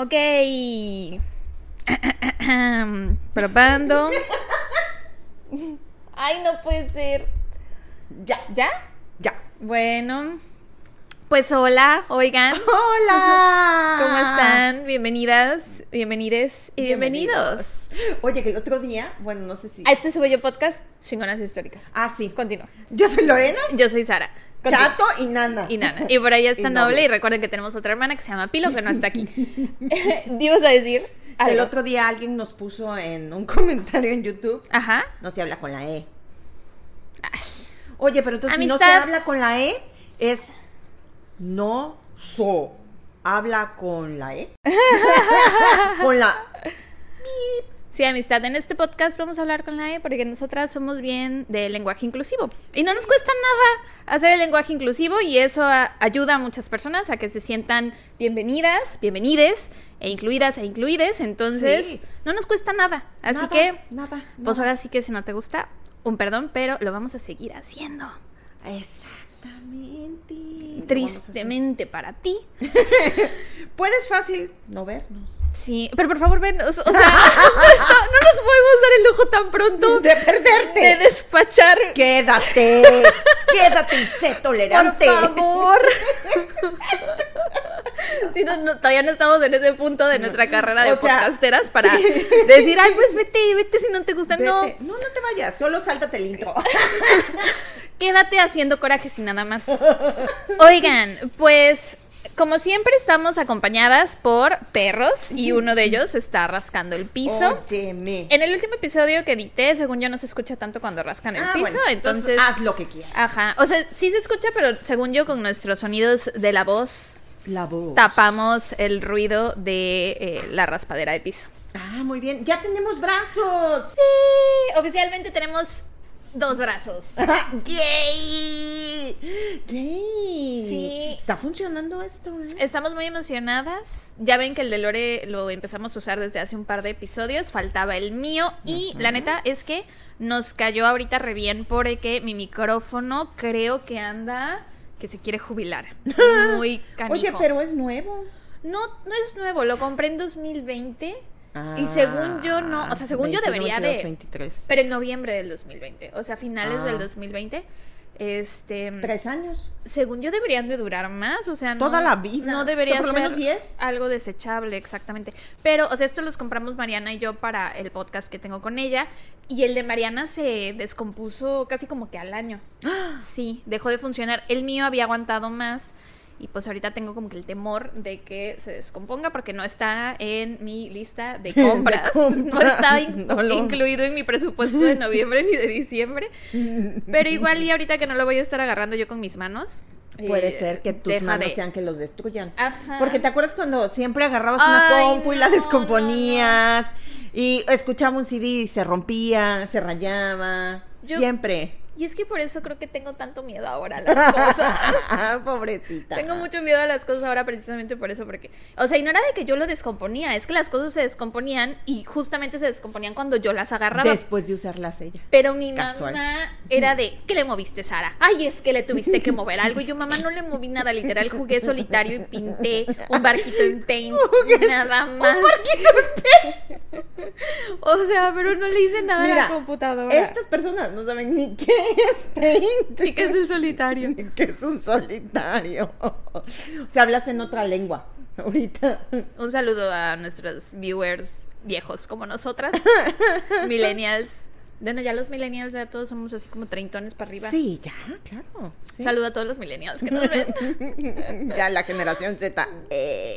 Ok. Probando. Ay, no puede ser. Ya, ¿Ya? ya. Bueno. Pues hola, oigan. ¡Hola! ¿Cómo están? Bienvenidas, bienvenides y bienvenidos. Oye, que el otro día, bueno, no sé si. A este sube yo podcast, chingonas históricas. Ah, sí. Continúa. Yo soy Lorena, Yo soy Sara. Chato y Nana. Y Nana. Y por ahí está Y Noble. Noble. Y recuerden que tenemos otra hermana que se llama Pilo, que no está aquí. Dios a decir. El algo. otro día alguien nos puso en un comentario en YouTube. Ajá. No se habla con la E. Ash. Oye, pero entonces si no se habla con la E, es no so. Habla con la E. con la. Sí, amistad. En este podcast vamos a hablar con la E porque nosotras somos bien de lenguaje inclusivo. Y no nos cuesta nada hacer el lenguaje inclusivo y eso a- ayuda a muchas personas a que se sientan bienvenidas, bienvenides e incluidas e incluides. Entonces, Sí. no nos cuesta nada. Así Nada, que, Nada. pues ahora sí que si no te gusta, un perdón, pero lo vamos a seguir haciendo. Exactamente. Hacer. Tristemente para ti. Puedes fácil no vernos. Sí, pero por favor, ven. O sea, no, no nos podemos dar el lujo tan pronto De perderte. de despachar. Quédate. Quédate y sé Por tolerante. favor. Sí, no, no, todavía no estamos en ese punto de nuestra carrera de O sea, podcasteras para sí. decir, ay, pues vete, vete si no te gusta. No. No, no te vayas, solo sáltate el intro. Quédate haciendo corajes y nada más. Oigan, pues como siempre estamos acompañadas por perros y uno de ellos está rascando el piso. Óyeme. En el último episodio que edité, según yo, no se escucha tanto cuando rascan el Ah, piso, bueno, entonces... haz lo que quieras. Ajá, o sea, sí se escucha, pero según yo, con nuestros sonidos de la voz, La voz. tapamos el ruido de eh, la raspadera de piso. Ah, muy bien. Ya tenemos brazos. Sí, oficialmente tenemos dos brazos. ¡Yay! ¡Yay! Sí. Está funcionando esto, ¿eh? Estamos muy emocionadas. Ya ven que el de Lore lo empezamos a usar desde hace un par de episodios. Faltaba el mío. Y la neta es que nos cayó ahorita re bien porque mi micrófono creo que anda que se quiere jubilar. Muy canijo. Oye, pero es nuevo. No, no es nuevo, lo compré en 2020. Ah, y según yo no, o sea, según yo 21, debería 22, de... 23. Pero en noviembre del 2020, o sea, finales Ah. del 2020. Este, ¿Tres años? según yo deberían de durar más, o sea, no, Toda la vida. No debería O sea, por lo ser menos 10. algo desechable, exactamente. Pero, o sea, esto los compramos Mariana y yo para el podcast que tengo con ella y el de Mariana se descompuso casi como que al año. Sí, dejó de funcionar. El mío había aguantado más y pues ahorita tengo como que el temor de que se descomponga porque no está en mi lista de compras. No está in- No lo- incluido en mi presupuesto de noviembre ni de diciembre. Pero igual y ahorita que no lo voy a estar agarrando yo con mis manos. Puede eh, ser que tus manos de- sean que los destruyan. Ajá. Porque te acuerdas cuando siempre agarrabas una Ay, compu y la no, descomponías y escuchaba un CD y se rompía, se rayaba. Yo- Siempre. Y es que por eso creo que tengo tanto miedo ahora a las cosas. Pobrecita. Tengo mucho miedo a las cosas ahora precisamente por eso, porque, o sea, y no era de que yo lo descomponía, es que las cosas se descomponían y justamente se descomponían cuando yo las agarraba. Después de usarlas ella. Pero mi Casual. mamá era de, ¿qué le moviste, Sara? Ay, es que le tuviste que mover algo. Y yo, mamá, no le moví nada, literal, jugué solitario y pinté un barquito en paint, nada más. Un barquito en paint. o sea, pero no le hice nada a la computadora. estas personas no saben ni qué es Paint. Sí que es el solitario. que es un solitario. O sea, hablaste en otra lengua ahorita. Un saludo a nuestros viewers viejos como nosotras, millennials. Bueno, ya los millennials ya todos somos así como treintones para arriba. Sí, ya, claro. sí. Saludo a todos los millennials que nos ven. ya la generación Z. Eh.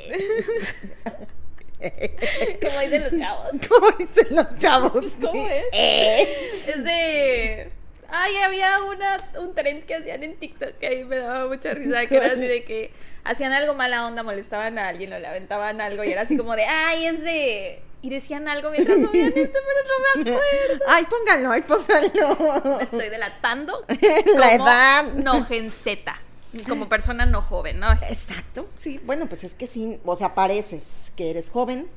como dicen los chavos. ¿Cómo dicen los chavos? ¿Cómo es? Eh. Es de. Ay, había una, un trend que hacían en TikTok que ahí me daba mucha risa, que era así de que hacían algo mala onda, molestaban a alguien o le aventaban algo y era así como de, ay, es de... Y decían algo mientras subían esto, pero no me acuerdo. Ay, póngalo, ay, póngalo. Me estoy delatando. La como edad. No gen Z. Como persona no joven, ¿no? Exacto, sí. Bueno, pues es que sí, o sea, pareces que eres joven,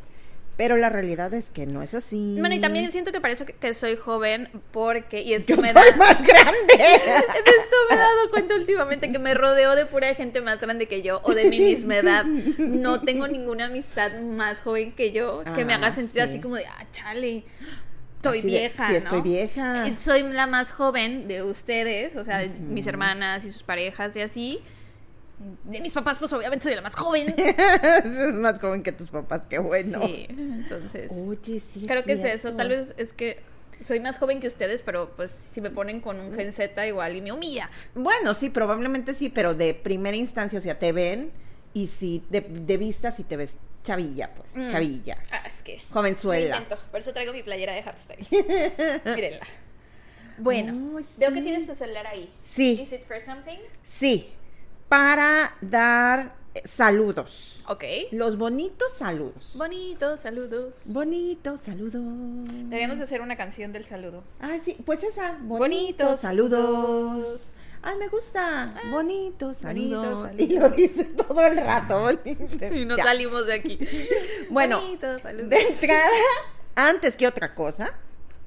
Pero la realidad es que no es así. Bueno, y también siento que parece que, soy joven porque, y esto Yo me soy da... más grande. De esto me he dado cuenta últimamente que me rodeo de pura gente más grande que yo o de mi misma edad. No tengo ninguna amistad más joven que yo que me Ah, haga sentir sí. así como de, ah, chale, estoy Así de, vieja, sí, ¿no? estoy vieja. Soy la más joven de ustedes, o sea, de mis hermanas y sus parejas y así. De mis papás, pues obviamente soy la más joven. es más joven que tus papás, qué bueno. Sí, entonces. Oye, sí. Creo que es eso. Tal vez es que soy más joven que ustedes, pero pues si me ponen con un gen Z igual y me humilla. Bueno, sí, probablemente sí, pero de primera instancia, o sea, te ven y si de, de vista si te ves chavilla, pues, Mm. chavilla. Ah, es que. Jovenzuela. intento. Por eso traigo mi playera de Harry Styles. Mírenla. Bueno, Oh, veo que tienes tu celular ahí. Sí. ¿Is it for something? Sí, para dar eh, saludos. Ok. Los bonitos saludos. Bonito, saludos. Bonitos saludos. Deberíamos hacer una canción del saludo. Ay, sí, pues esa. Bonitos Bonitos saludos. saludos. Ay, me gusta. bonitos bonitos saludos. saludos. Y lo dice todo el rato. Sí, Ya. salimos de aquí. Bueno, Bonito, saludos. De entrada, antes que otra cosa,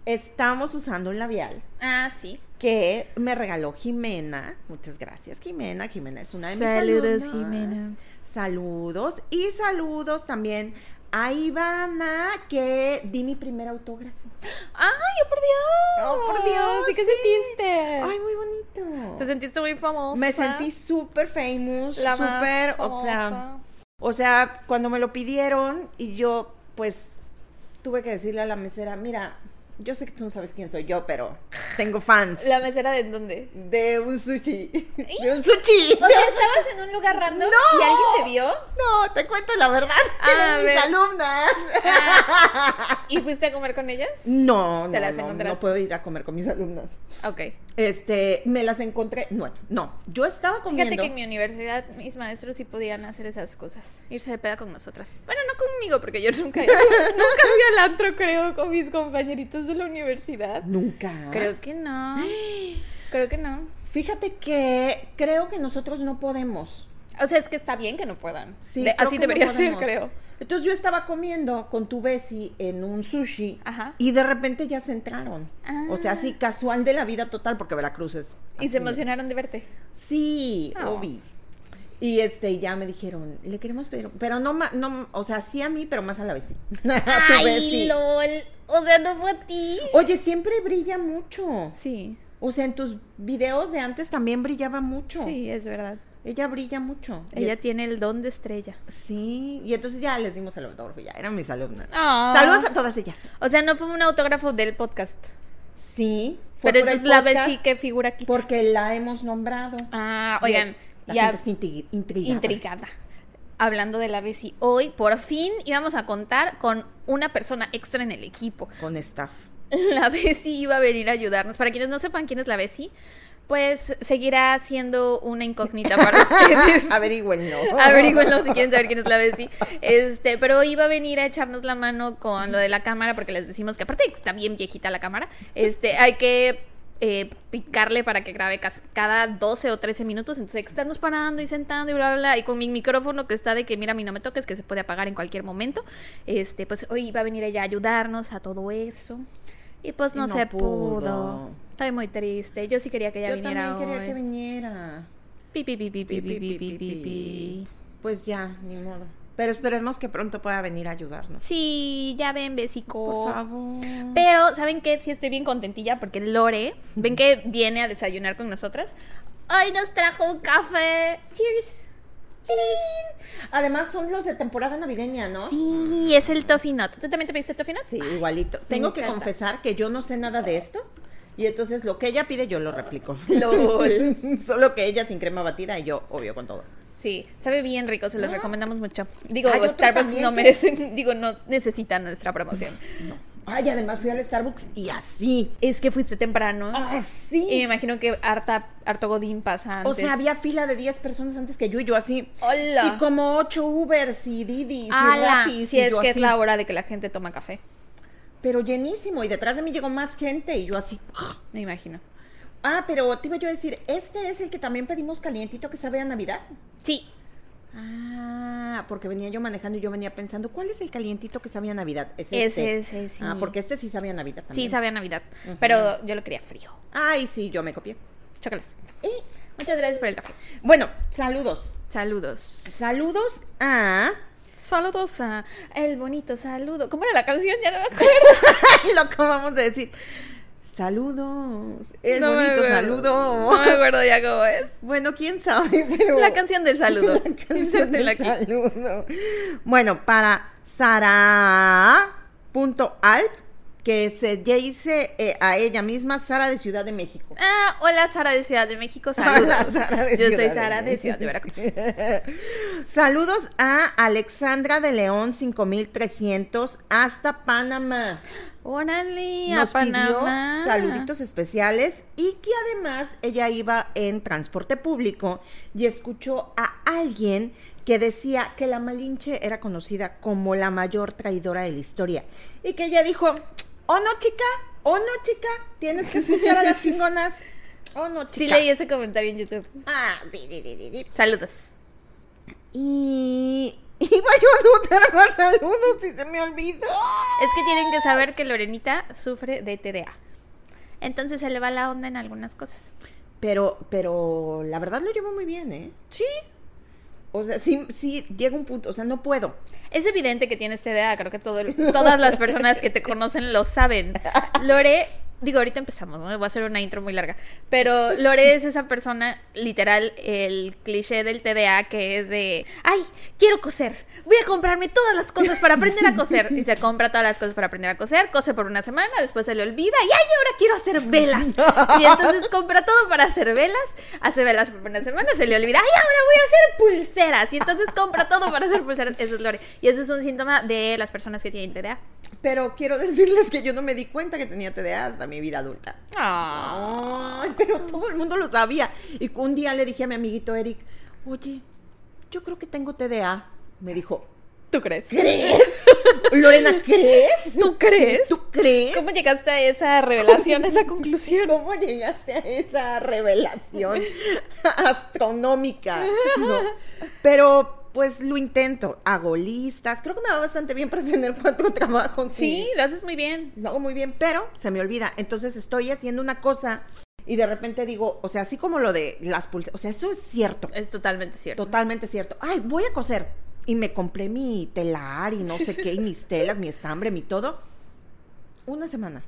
estamos usando un labial Ah, sí. que me regaló Jimena. Muchas gracias, Jimena. Jimena es una de mis Saludos, alumnas. Jimena. Saludos. Y saludos también a Ivana, que di mi primer autógrafo. ¡Ay, oh, por Dios! Oh, por Dios, ¿Sí que sí. sentiste? Ay, muy bonito. ¿Te sentiste muy famosa? Me sentí súper famous, la más súper, o sea, o sea, cuando me lo pidieron y yo, pues, tuve que decirle a la mesera, mira, yo sé que tú no sabes quién soy yo, pero tengo fans ¿La mesera de dónde? de un sushi, de un sushi. O sea, estabas en un lugar random No. y alguien te vio No, te cuento la verdad, Ah, mis ver. alumnas. y fuiste a comer con ellas. No, no, ¿Te las no, encontraste? no puedo ir a comer con mis alumnas. Ok. Este, me las encontré, no, no, yo estaba comiendo. Fíjate que en mi universidad mis maestros sí podían hacer esas cosas. Irse de peda con nosotras. Bueno, no conmigo, porque yo nunca, nunca fui al antro, creo, con mis compañeritos de la universidad. Nunca. Creo que no. Creo que no. Fíjate que creo que nosotros no podemos. O sea, es que está bien que no puedan. Sí, De- así no debería ser, creo. Entonces yo estaba comiendo con tu Bessie en un sushi Ajá. y de repente ya se entraron. O sea, así casual de la vida total porque Veracruz es. Y se emocionaron de verte. Sí, Oh. obvi. Y este ya me dijeron, le queremos pedir, pero no no, o sea, sí a mí, pero más a la Bessie. A tu Bessie. lol. O sea, no fue a ti. Oye, siempre brilla mucho. Sí, O sea, en tus videos de antes también brillaba mucho. sí, es verdad. Ella brilla mucho. Ella tiene el don de estrella. Sí, y entonces ya les dimos el autógrafo, ya eran mis alumnas. Ah. Saludos a todas ellas. O sea, no fue un autógrafo del podcast. Sí, fue Pero entonces la vez sí que figura aquí. Porque la hemos nombrado. Ah, oigan, la ya gente está intri- intrigada. intrigada. Hablando de la Bessie, hoy por fin íbamos a contar con una persona extra en el equipo. Con staff. La Bessie iba a venir a ayudarnos. Para quienes no sepan quién es la Bessie, pues seguirá siendo una incógnita para ustedes. Averigüenlo. Averígüenlo si quieren saber quién es la Bessie. Este, pero iba a venir a echarnos la mano con lo de la cámara, porque les decimos que aparte está bien viejita la cámara, este, hay que eh, picarle para que grabe cada 12 o 13 minutos. Entonces hay que estarnos parando y sentando y bla, bla, bla. Y con mi micrófono que está de que, mira, a mí no me toques, que se puede apagar en cualquier momento. Este, pues hoy iba a venir ella a ayudarnos a todo eso. Y pues Y no, se pudo. pudo. Estoy muy triste. Yo sí quería que ella Yo viniera también quería hoy. que viniera. Pi, pi, pi, pi, pi, pi, pi, pi, pi, pi. Pues ya, ni modo. Pero esperemos que pronto pueda venir a ayudarnos. Sí, ya ven, besico. Por favor. Pero, ¿saben qué? Sí estoy bien contentilla porque Lore, ven que viene a desayunar con nosotras. Hoy nos trajo un café. Cheers. Además son los de temporada navideña, ¿no? Sí, es el Toffee Nut. ¿Tú también te pediste Toffee Nut? Sí, igualito. Tengo que confesar que yo no sé nada de esto. Y entonces lo que ella pide yo lo replico. LOL. Solo que ella sin crema batida y yo, obvio, con todo. Sí, sabe bien rico, se los recomendamos mucho. Digo, otro Starbucks no merecen, digo, no necesitan nuestra promoción. Ay, además fui al Starbucks y así. Es que fuiste temprano. Así. Y me imagino que harta, harto Godín pasa antes. O sea, había fila de 10 personas antes que yo y yo así. ¡Hola! Y como 8 Ubers y Didis y. Rapis Si y es yo que es la hora de que la gente toma café. Pero llenísimo. Y detrás de mí llegó más gente y yo así. Me imagino. Ah, pero te iba yo a decir, este es el que también pedimos calientito que sabe a Navidad. Sí, Ah, porque venía yo manejando y yo venía pensando, ¿cuál es el calientito que sabía a Navidad? Es Ese, este. ese, sí. Ah, porque este sí sabía a Navidad también. Sí, sabía Navidad. Ujú. Pero yo lo quería frío. Ay, sí, yo me copié. Chócalas. Y, Muchas gracias por el café. bueno, saludos. Saludos. Saludos a... Saludos a el bonito saludo. ¿Cómo era la canción? Ya no me acuerdo. lo acabamos de decir. Saludos. El No bonito saludo. No me acuerdo ya cómo es. Bueno, quién sabe, pero... La canción del saludo. La canción del aquí. saludo. Bueno, para Sara.alp, que se dice eh, a ella misma Sara de Ciudad de México. Ah, hola Sara de Ciudad de México, saludos. Hola, Sara de Yo Ciudad soy Sara de. Ciudad de Veracruz. Saludos a Alexandra de León 5300 hasta Panamá. Órale, a Nos Panamá. pidió saluditos especiales y que además ella iba en transporte público y escuchó a alguien que decía que la Malinche era conocida como la mayor traidora de la historia y que ella dijo, oh no chica, oh no chica, tienes que escuchar a las chingonas, oh no Sí chica. leí ese comentario en YouTube. Ah, sí, sí, sí, sí, sí. Saludos. Y iba yo a más saludos y se me olvidó. Es que tienen que saber que Lorenita sufre de TDA. Entonces se le va la onda en algunas cosas. Pero, pero la verdad lo llevo muy bien, ¿eh? Sí. O sea, sí, sí, llega un punto, o sea, no puedo. Es evidente que tienes TDA, creo que todo todas las personas que te conocen lo saben. Lore, digo, ahorita empezamos, ¿no? Va a ser una intro muy larga. Pero Lore es esa persona, literal, el cliché del TDA que es de, ay, quiero coser, voy a comprarme todas las cosas para aprender a coser. Y se compra todas las cosas para aprender a coser, cose por una semana, después se le olvida, y ay, ahora quiero hacer velas. Y entonces compra todo para hacer velas, hace velas por una semana, se le olvida, ay, ahora voy a hacer pulseras. Y entonces compra todo para hacer pulseras. Eso es Lore. Y eso es un síntoma de las personas que tienen TDA. Pero quiero decirles que yo no me di cuenta que tenía TDA hasta mi vida adulta. Ah. Ay, pero todo el mundo lo sabía. Y un día le dije a mi amiguito Eric, oye, yo creo que tengo TDA. Me dijo, ¿Tú crees? ¿crees? Lorena, ¿crees? ¿Tú crees? ¿Tú crees? ¿Cómo llegaste a esa revelación, a esa conclusión? ¿Cómo llegaste a esa revelación astronómica? No. Pero pues lo intento, hago listas, creo que me va bastante bien para tener cuatro trabajos. Sí, lo haces muy bien. Lo hago muy bien, pero se me olvida. Entonces estoy haciendo una cosa y de repente digo, o sea, así como lo de las pulseras, o sea, eso es cierto, Es totalmente cierto. totalmente cierto. Ay, voy a coser. Y me compré mi telar y no sé qué, y mis telas, mi estambre, mi todo. Una semana.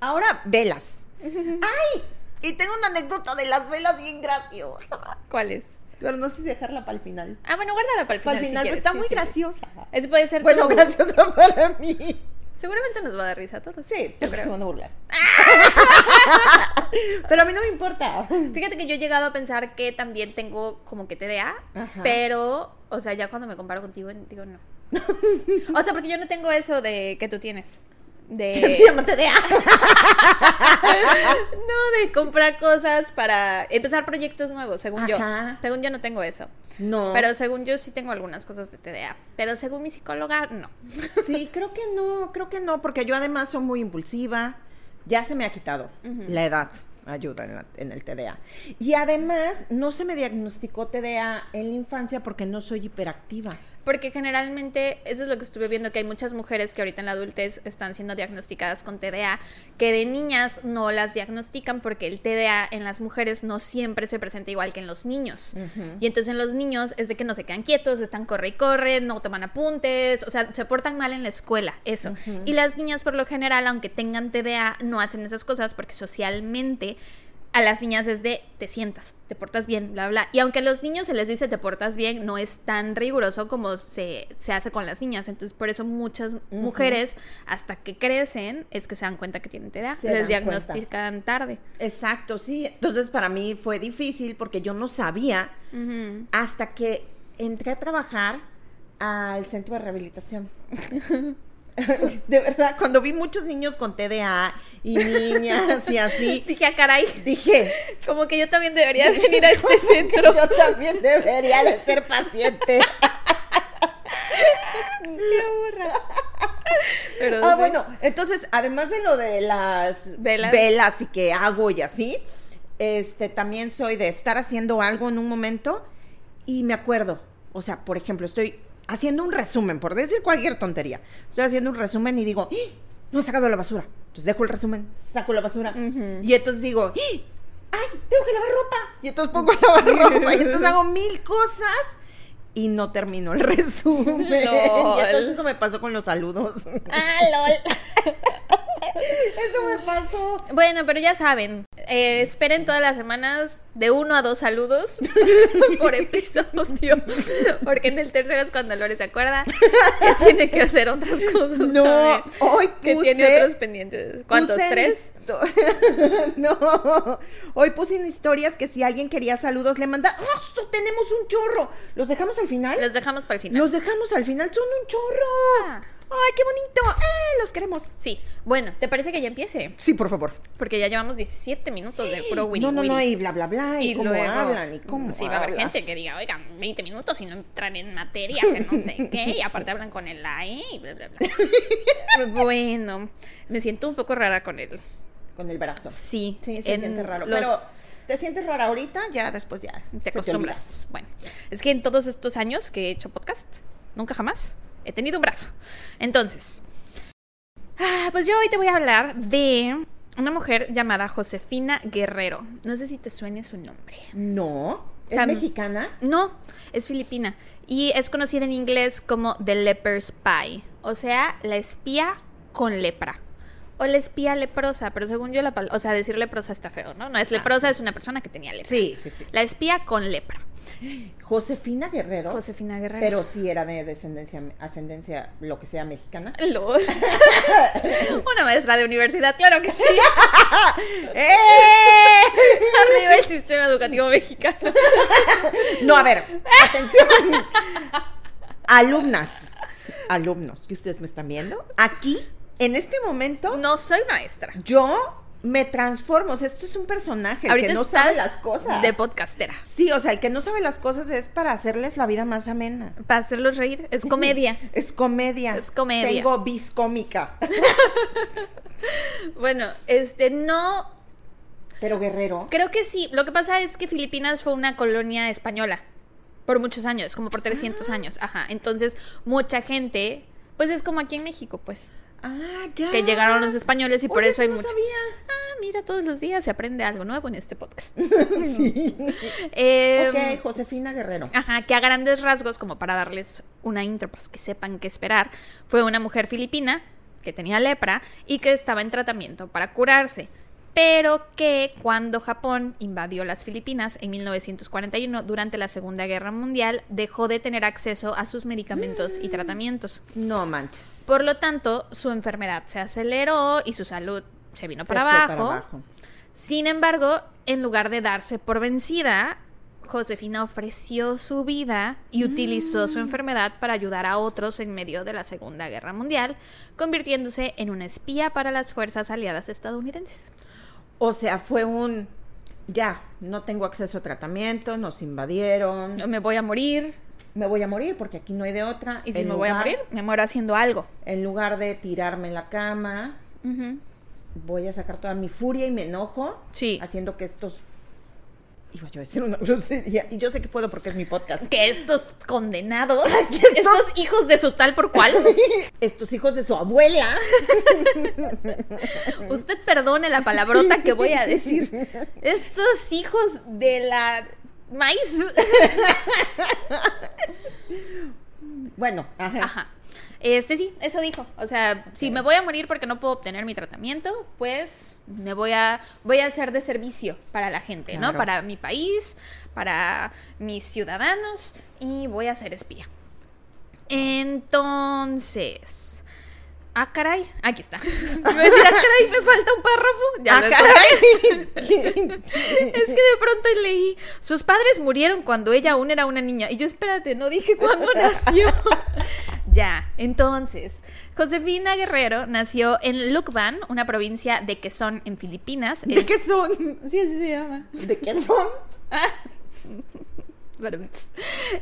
Ahora, velas. ¡Ay! Y tengo una anécdota de las velas bien graciosa. ¿Cuál es? Pero no sé si dejarla para el final. Ah, bueno, guárdala para el Para final. el final, si pues está Sí, muy sí, graciosa. Eso puede ser Bueno, graciosa para mí. Seguramente nos va a dar risa a todos. Sí, yo pero se creo. van a burlar. pero a mí no me importa. Fíjate que yo he llegado a pensar que también tengo como que TDA, Ajá. pero, o sea, ya cuando me comparo contigo, digo no. O sea, porque yo no tengo eso de que tú tienes. De... TDA. No, de comprar cosas para empezar proyectos nuevos, según yo. Según yo no tengo eso. No. Pero según yo sí tengo algunas cosas de TDA. Pero según mi psicóloga, no. Sí, creo que no, creo que no, porque yo además soy muy impulsiva. Ya se me ha quitado la edad. Ayuda en, la- en el TDA. Y además, no se me diagnosticó TDA en la infancia porque no soy hiperactiva. Porque generalmente, eso es lo que estuve viendo, que hay muchas mujeres que ahorita en la adultez están siendo diagnosticadas con TDA, que de niñas no las diagnostican porque el TDA en las mujeres no siempre se presenta igual que en los niños. Y entonces en los niños es de que no se quedan quietos, están corre y corre, no toman apuntes, o sea, se portan mal en la escuela, eso. Y las niñas por lo general, aunque tengan TDA, no hacen esas cosas porque socialmente a las niñas es de te sientas, te portas bien, bla, bla. Y aunque a los niños se les dice te portas bien, no es tan riguroso como se, se hace con las niñas. Entonces, por eso muchas mujeres, hasta que crecen, es que se dan cuenta que tienen TDA. Se les diagnostican tarde. Exacto, sí. Entonces para mí fue difícil porque yo no sabía hasta que entré a trabajar al centro de rehabilitación. De verdad, cuando vi muchos niños con TDA y niñas y así, Dije, ah, caray, dije, como que yo también debería venir a este centro. yo también debería de ser paciente. Qué burra. Pero Ah, bueno, entonces, además de lo de las Velas. y que hago y así, este, también soy de estar haciendo algo en un momento y me acuerdo, O sea, por ejemplo, estoy haciendo un resumen, por decir cualquier tontería. Estoy haciendo un resumen y digo, ¡Ah! no he sacado la basura. Entonces dejo el resumen, saco la basura. Y entonces digo, ¡Ah! ¡ay, tengo que lavar ropa! Y entonces pongo a lavar ropa. Y entonces hago mil cosas y no termino el resumen. Lol. Y entonces eso me pasó con los saludos. Ah, lol. Eso me pasó. Bueno, pero ya saben, eh, esperen todas las semanas de uno a dos saludos por episodio. Porque en el tercero es cuando Lore se acuerda que tiene que hacer otras cosas. No, hoy Que puse- tiene otros pendientes. ¿Cuántos? ¿Tres? no. Hoy puse en historias que si alguien quería saludos le manda. ¡Ah, su- tenemos un chorro! ¿Los dejamos al final? Los dejamos para el final. Los dejamos al final, son un chorro. Ah. ¡Ay, qué bonito! ¡Eh, los queremos! Sí. Bueno, ¿te parece que ya empiece? Sí, por favor. Porque ya llevamos 17 minutos de puro Willy no, no, no, y bla, bla, bla. Y, cómo luego, hablan y cómo Sí, va a haber gente que diga, oigan, 20 minutos y no entran en materia, que no sé qué, y aparte hablan con el AE y bla, bla, bla. bueno, me siento un poco rara con él. Con el brazo. Sí, Sí, se en siente raro. los- Pero te sientes rara ahorita, ya después ya. te acostumbras. Bueno, es que en todos estos años que he hecho podcast, nunca jamás he tenido un brazo. Entonces, ah, pues yo hoy te voy a hablar de una mujer llamada Josefina Guerrero. No sé si te suene su nombre. No. ¿Es Tam- mexicana? No, es filipina y es conocida en inglés como The Leper Spy, o sea, la espía con lepra. O la espía leprosa, pero según yo la o sea, decir leprosa está feo, ¿no? No es leprosa, es una persona que tenía lepra. Sí, sí, sí. La espía con lepra. Josefina Guerrero. Josefina Guerrero. Pero sí era de descendencia, ascendencia, lo que sea mexicana. Una maestra de universidad, claro que sí. ¡Eh! Arriba el sistema educativo mexicano. No, a ver, atención. Alumnas, alumnos que ustedes me están viendo, aquí, en este momento, No soy maestra. yo me transformo. O sea, esto es un personaje, el Ahorita que no sabe las cosas. De podcastera. Sí, o sea, el que no sabe las cosas es para hacerles la vida más amena. Para hacerlos reír. Es comedia. Es comedia. Es comedia. Tengo bis cómica. Bueno, este no Pero Guerrero. Creo que sí. Lo que pasa es que Filipinas fue una colonia española por muchos años, como por 300 años. Ajá. Entonces, mucha gente, pues es como aquí en México, pues, Ah, ya. que llegaron los españoles y por Oye, eso hay no mucho. sabía. Ah, mira, todos los días se aprende algo nuevo en este podcast. Sí. Eh, ok, Josefina Guerrero. Ajá, que a grandes rasgos, como para darles una intro, pues que sepan qué esperar, fue una mujer filipina que tenía lepra y que estaba en tratamiento para curarse, pero que cuando Japón invadió las Filipinas en 1941 durante la Segunda Guerra Mundial dejó de tener acceso a sus medicamentos y tratamientos. No manches. Por lo tanto, su enfermedad se aceleró y su salud se vino para Se fue abajo. abajo. Sin embargo, en lugar de darse por vencida, Josefina ofreció su vida y utilizó su enfermedad para ayudar a otros en medio de la Segunda Guerra Mundial, convirtiéndose en una espía para las fuerzas aliadas estadounidenses. O sea, fue un. Ya, no tengo acceso a tratamiento, nos invadieron. Me voy a morir Me voy a morir porque aquí no hay de otra. y si En me voy a morir, me muero haciendo algo. En lugar de tirarme en la cama, voy a sacar toda mi furia y me enojo. Sí. Haciendo que estos. Iba yo a decir una grosería. Y yo sé que puedo porque es mi podcast. Que estos condenados, estos- estos hijos de su tal por cual, Estos hijos de su abuela. usted perdone la palabrota que voy a decir. Estos hijos de la maíz. Bueno, ajá. Ajá. Este sí, eso dijo. O sea, si me voy a morir porque no puedo obtener mi tratamiento, pues me voy a voy a ser de servicio para la gente, ¿no? Para mi país, para mis ciudadanos y voy a ser espía. Entonces, Ah, caray. Aquí está. Me voy a decir, ah, caray, me falta un párrafo. Ya Ah, lo caray. es que de pronto leí, sus padres murieron cuando ella aún era una niña. Y yo, espérate, no dije cuándo nació. Ya, entonces, Josefina Guerrero nació en Lucban, una provincia de Quezón, en Filipinas. ¿De qué son? Sí, así se llama. ¿De? Bueno, pues,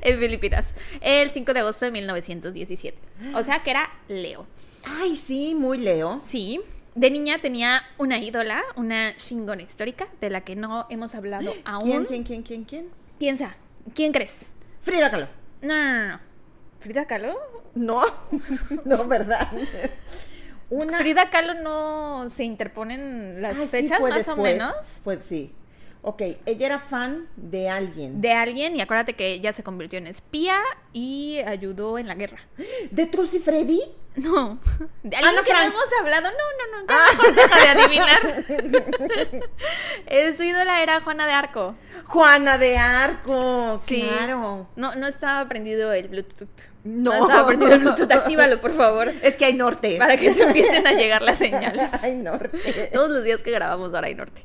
en Filipinas. El 5 de agosto de 1917. O sea que era Leo. Ay, sí, muy Leo. Sí. De niña tenía una ídola, una chingona histórica, de la que no hemos hablado aún. ¿Quién, quién, quién, quién, quién? Piensa, ¿quién crees? Frida Kahlo. No, no, no, no. ¿Frida Kahlo? No, no, ¿verdad? Una... Frida Kahlo no se interponen las Ay, fechas más o menos Fue, sí. Ok, ella era fan de alguien. de alguien y acuérdate que ella se convirtió en espía y ayudó en la guerra. ¿De Trucy Freddy? No, de alguien Ana que no hemos hablado. No, no, no, ya Ah. mejor deja de adivinar. Eh, Su ídola era Juana de Arco. Juana de Arco, Sí. claro. No, no estaba prendido el Bluetooth. No. estaba prendido el Bluetooth. Actívalo, por favor. Es que hay norte. Para que te empiecen a llegar las señales. hay norte. Todos los días que grabamos ahora hay norte.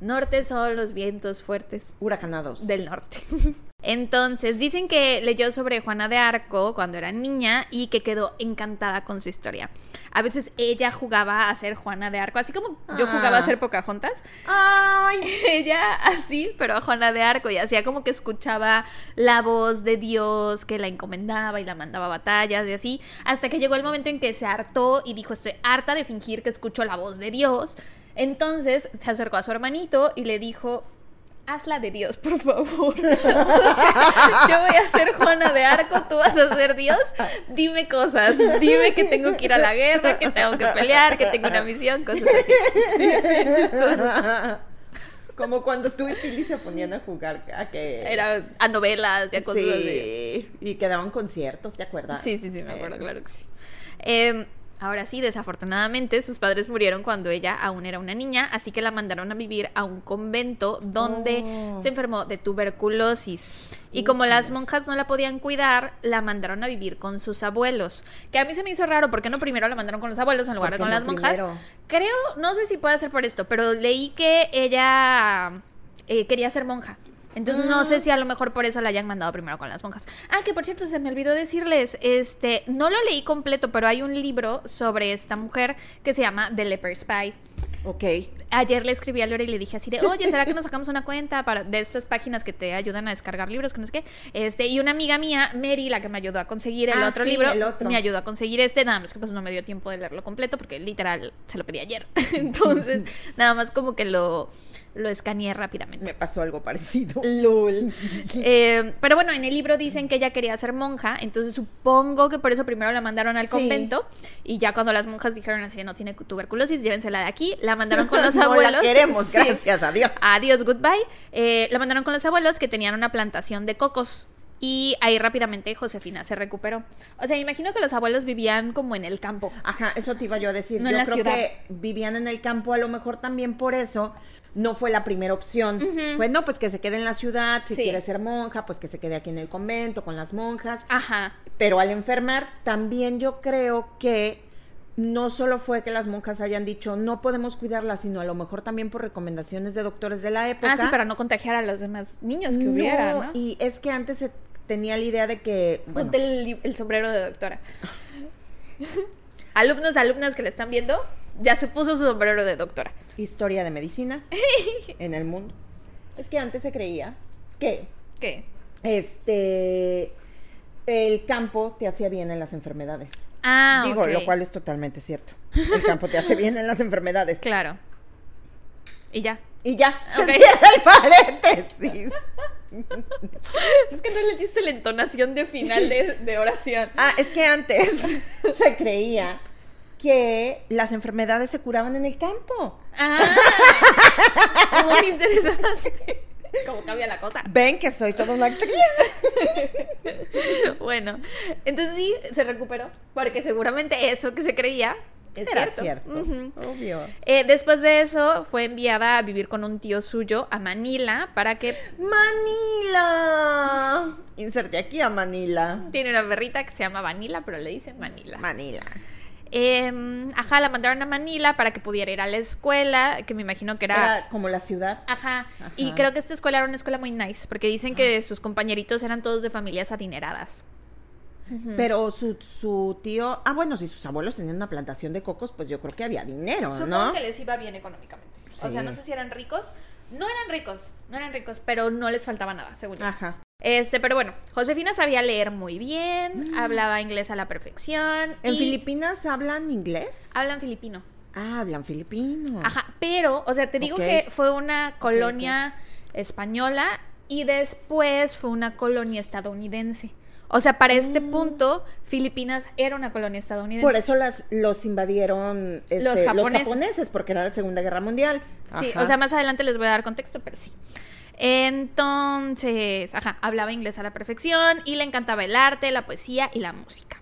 Norte son los vientos fuertes Huracanados. del norte. Entonces, dicen que leyó sobre Juana de Arco cuando era niña y que quedó encantada con su historia. A veces ella jugaba a ser Juana de Arco, así como yo jugaba a Ah. ser Pocahontas. Ay, Ella así, pero a Juana de Arco y hacía como que escuchaba la voz de Dios que la encomendaba y la mandaba a batallas y así, hasta que llegó el momento en que se hartó y dijo, estoy harta de fingir que escucho la voz de Dios. Entonces se acercó a su hermanito y le dijo, hazla de Dios, por favor. O sea, yo voy a ser Juana de Arco, tú vas a ser Dios. Dime cosas, dime que tengo que ir a la guerra, que tengo que pelear, que tengo una misión, cosas así. Sí. Como cuando tú y Pili se ponían a jugar a que Era a novelas y a cosas así. sí, y quedaban conciertos, ¿te acuerdas? Sí, sí, sí, me acuerdo, Eh, claro que sí. Eh, ahora sí, desafortunadamente, sus padres murieron cuando ella aún era una niña, así que la mandaron a vivir a un convento donde Oh. se enfermó de tuberculosis. Y como las monjas no la podían cuidar, la mandaron a vivir con sus abuelos. Que a mí se me hizo raro, ¿por qué no primero la mandaron con los abuelos en lugar de ¿Por con las monjas? primero? Creo, no sé si puede ser por esto, pero leí que ella eh, quería ser monja. Entonces no sé si a lo mejor por eso la hayan mandado primero con las monjas. Ah, que por cierto, se me olvidó decirles, este, no lo leí completo, pero hay un libro sobre esta mujer que se llama The Leper Spy. Ok. Ayer le escribí a Lore y le dije así de, oye, ¿será que nos sacamos una cuenta para, de estas páginas que te ayudan a descargar libros, que no sé qué? Este, y una amiga mía, Mary, la que me ayudó a conseguir el Ah, otro sí, libro, el otro. me ayudó a conseguir este, nada más que pues no me dio tiempo de leerlo completo porque literal se lo pedí ayer. Entonces, nada más como que lo, lo escaneé rápidamente. Me pasó algo parecido. LOL. Eh, pero bueno, en el libro dicen que ella quería ser monja, entonces supongo que por eso primero la mandaron al Sí. convento y ya cuando las monjas dijeron así, no tiene tuberculosis, llévensela de aquí, la mandaron con los no abuelos. la queremos, Sí. gracias a Dios. Adiós, goodbye. Eh, la mandaron con los abuelos que tenían una plantación de cocos. Y ahí rápidamente Josefina se recuperó. O sea, imagino que los abuelos vivían como en el campo. Ajá, eso te iba yo a decir. No en yo la creo ciudad. que vivían en el campo, a lo mejor también por eso no fue la primera opción. Fue, no, pues que se quede en la ciudad, si Sí. quiere ser monja, pues que se quede aquí en el convento con las monjas. Ajá. Pero al enfermar, también yo creo que no solo fue que las monjas hayan dicho no podemos cuidarla, sino a lo mejor también por recomendaciones de doctores de la época. Ah, sí, para no contagiar a los demás niños que No, hubiera, ¿no? Y es que antes se tenía la idea de que, bueno, Ponte el, el sombrero de doctora. Alumnos, alumnas que le están viendo, ya se puso su sombrero de doctora. historia de medicina en el mundo. Es que antes se creía que ¿Qué? este el campo te hacía bien en las enfermedades. Ah, Digo, lo cual es totalmente cierto. El campo te hace bien en las enfermedades. Claro. Y ya. Y ya, se Ok. cierra el paréntesis. Es que no le diste la entonación de final de, de oración. Ah, es que antes se creía que las enfermedades se curaban en el campo. Ah, muy interesante. ¿Cómo cambia la cosa? Ven que soy toda una actriz. Bueno, entonces sí, se recuperó. Porque seguramente eso que se creía es Era cierto. obvio. Eh, después de eso, fue enviada a vivir con un tío suyo a Manila para que Manila. Inserte aquí a Manila. tiene una perrita que se llama Vanilla, pero le dicen Manila. Manila. Eh, ajá, la mandaron a Manila para que pudiera ir a la escuela, que me imagino que era... Era como la ciudad. Ajá. y creo que esta escuela era una escuela muy nice, porque dicen que sus compañeritos eran todos de familias adineradas. Pero su, su tío, ah, bueno, si sus abuelos tenían una plantación de cocos, pues yo creo que había dinero, Supongo ¿no? que les iba bien económicamente. O sea, no sé si eran ricos. No eran ricos, no eran ricos, pero no les faltaba nada, según yo. Ajá. Este, pero bueno, Josefina sabía leer muy bien, hablaba inglés a la perfección. Mm. ¿En y Filipinas hablan inglés? Hablan filipino. Ah, hablan filipino. Ajá, pero, o sea, te digo que fue una colonia española y después fue una colonia estadounidense. O sea, para este punto, Filipinas era una colonia estadounidense. Por eso las, los invadieron este, Los los, japoneses. porque era la Segunda Guerra Mundial. Sí, o sea, más adelante les voy a dar contexto, pero sí. Entonces, ajá, hablaba inglés a la perfección y le encantaba el arte, la poesía y la música.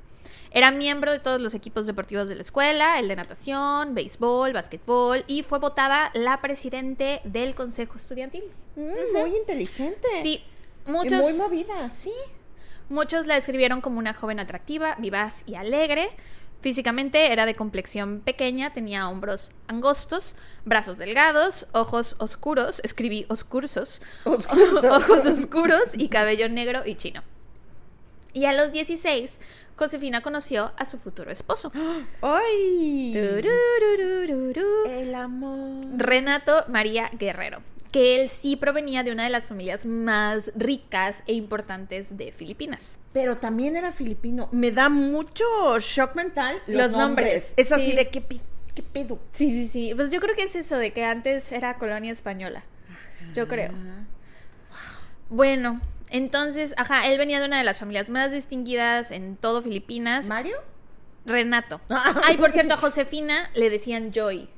Era miembro de todos los equipos deportivos de la escuela, el de natación, béisbol, básquetbol y fue votada la presidente del consejo estudiantil. Mm, muy inteligente. Sí, Y muchos muy movida. Sí. Muchos la describieron como una joven atractiva, vivaz y alegre. Físicamente era de complexión pequeña, tenía hombros angostos, brazos delgados, ojos oscuros, escribí oscursos, Oscuros. ojos oscuros y cabello negro y chino. Y a los 16, Josefina conoció a su futuro esposo. ¡Ay! El amor. Renato María Guerrero, que él sí provenía de una de las familias más ricas e importantes de Filipinas. Pero también era filipino. Me da mucho shock mental los, Los nombres. nombres, Es así sí. de qué, pedo. Sí, sí, sí. Pues yo creo que es eso de que antes era colonia española. Yo creo. Bueno, entonces, ajá, él venía de una de las familias más distinguidas en todo Filipinas. ¿Mario? Renato. Ay, por cierto, a Josefina le decían Joy.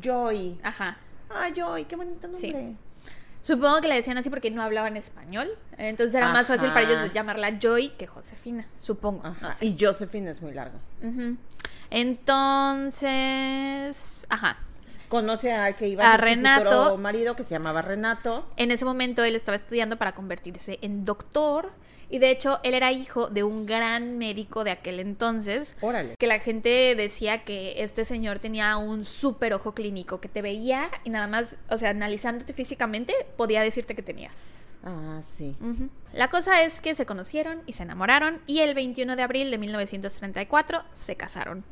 Joy. Ajá. Ah, Joy, qué bonito nombre. Sí. Supongo que le decían así porque no hablaban español. Entonces era más fácil para ellos llamarla Joy que Josefina. Supongo. No sé. Y Josephine es muy largo. Ujú. Entonces, ajá. Conoce a que iba A a ser su Renato. futuro marido que se llamaba Renato. En ese momento él estaba estudiando para convertirse en doctor y de hecho él era hijo de un gran médico de aquel entonces. Órale. Que la gente decía que este señor tenía un súper ojo clínico que te veía y nada más, o sea, analizándote físicamente, podía decirte que tenías. Ah, sí. La cosa es que se conocieron y se enamoraron y el 21 de abril de 1934 se casaron.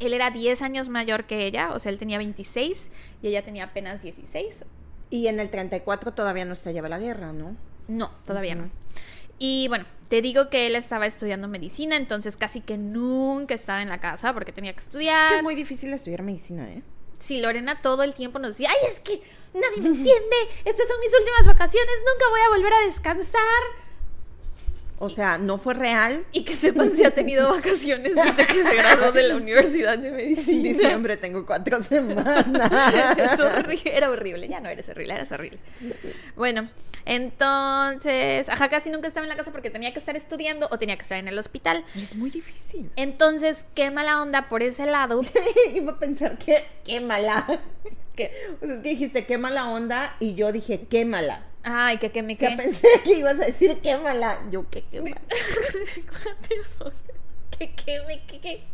Él era 10 años mayor que ella, o sea, él tenía 26 y ella tenía apenas 16 Y en el 34 todavía no estallaba la guerra, ¿no? No, todavía no. Y bueno, te digo que él estaba estudiando medicina, entonces casi que nunca estaba en la casa porque tenía que Es estudiar. que es muy difícil estudiar medicina, ¿eh? Sí, Lorena todo el tiempo nos decía, ay, es que nadie me entiende, estas son mis últimas vacaciones, nunca voy a volver a descansar. O sea, no fue real. Y que sepan si ha tenido vacaciones desde que se graduó de la Universidad de En Medicina. diciembre tengo cuatro semanas. Es horrible, era horrible, ya no eres horrible, eres horrible. Bueno, entonces, ajá, casi nunca estaba en la casa porque tenía que estar estudiando o tenía que estar en el hospital. Es muy difícil. Entonces, qué mala onda por ese lado. Iba a pensar que qué mala. O sea, es que dijiste qué mala onda y yo dije qué mala. Ay, que, que me O sea, pensé que ibas a decir qué mala. Yo qué qué mala. que, que me qué, qué.